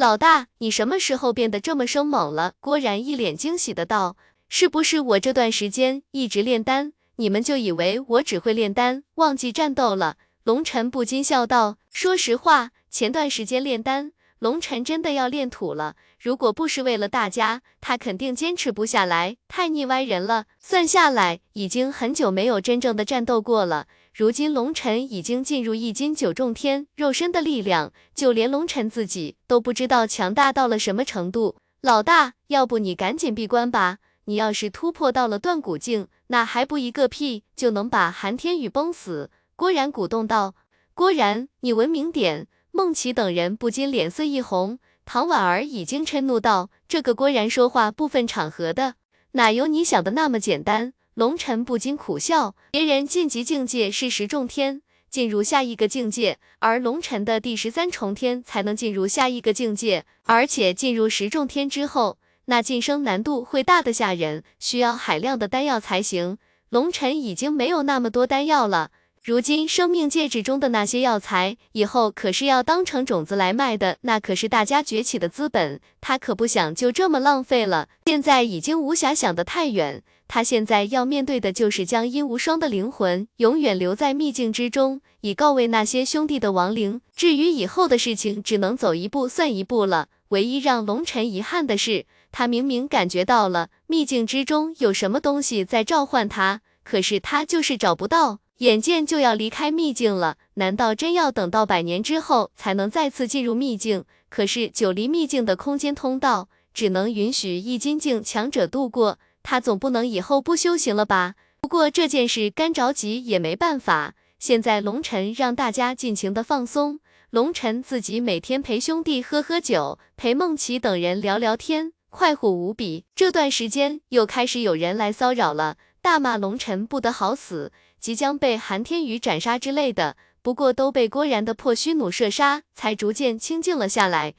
老大，你什么时候变得这么生猛了？郭然一脸惊喜的道：“是不是我这段时间一直炼丹，你们就以为我只会炼丹，忘记战斗了？”龙晨不禁笑道：“说实话，前段时间炼丹，龙晨真的要练土了。如果不是为了大家，他肯定坚持不下来，太腻歪人了。算下来，已经很久没有真正的战斗过了。”如今龙尘已经进入一金九重天，肉身的力量，就连龙尘自己都不知道强大到了什么程度。老大，要不你赶紧闭关吧？你要是突破到了断骨境，那还不一个屁就能把韩天宇崩死？郭然鼓动道。郭然，你文明点！孟琪等人不禁脸色一红。唐婉儿已经嗔怒道：这个郭然说话不分场合的，哪有你想的那么简单？龙尘不禁苦笑，别人晋级境界是十重天，进入下一个境界，而龙尘的第十三重天才能进入下一个境界，而且进入十重天之后，那晋升难度会大的吓人，需要海量的丹药才行。龙尘已经没有那么多丹药了。如今生命戒指中的那些药材，以后可是要当成种子来卖的，那可是大家崛起的资本，他可不想就这么浪费了。现在已经无暇想得太远，他现在要面对的就是将殷无双的灵魂永远留在秘境之中，以告慰那些兄弟的亡灵。至于以后的事情，只能走一步算一步了。唯一让龙尘遗憾的是，他明明感觉到了秘境之中有什么东西在召唤他，可是他就是找不到。眼见就要离开秘境了，难道真要等到百年之后才能再次进入秘境？可是九离秘境的空间通道只能允许易筋境强者度过，他总不能以后不修行了吧？不过这件事干着急也没办法，现在龙尘让大家尽情的放松，龙尘自己每天陪兄弟喝喝酒，陪梦琪等人聊聊天，快活无比。这段时间又开始有人来骚扰了，大骂龙尘不得好死。即将被韩天宇斩杀之类的，不过都被郭然的破虚弩射杀，才逐渐清静了下来。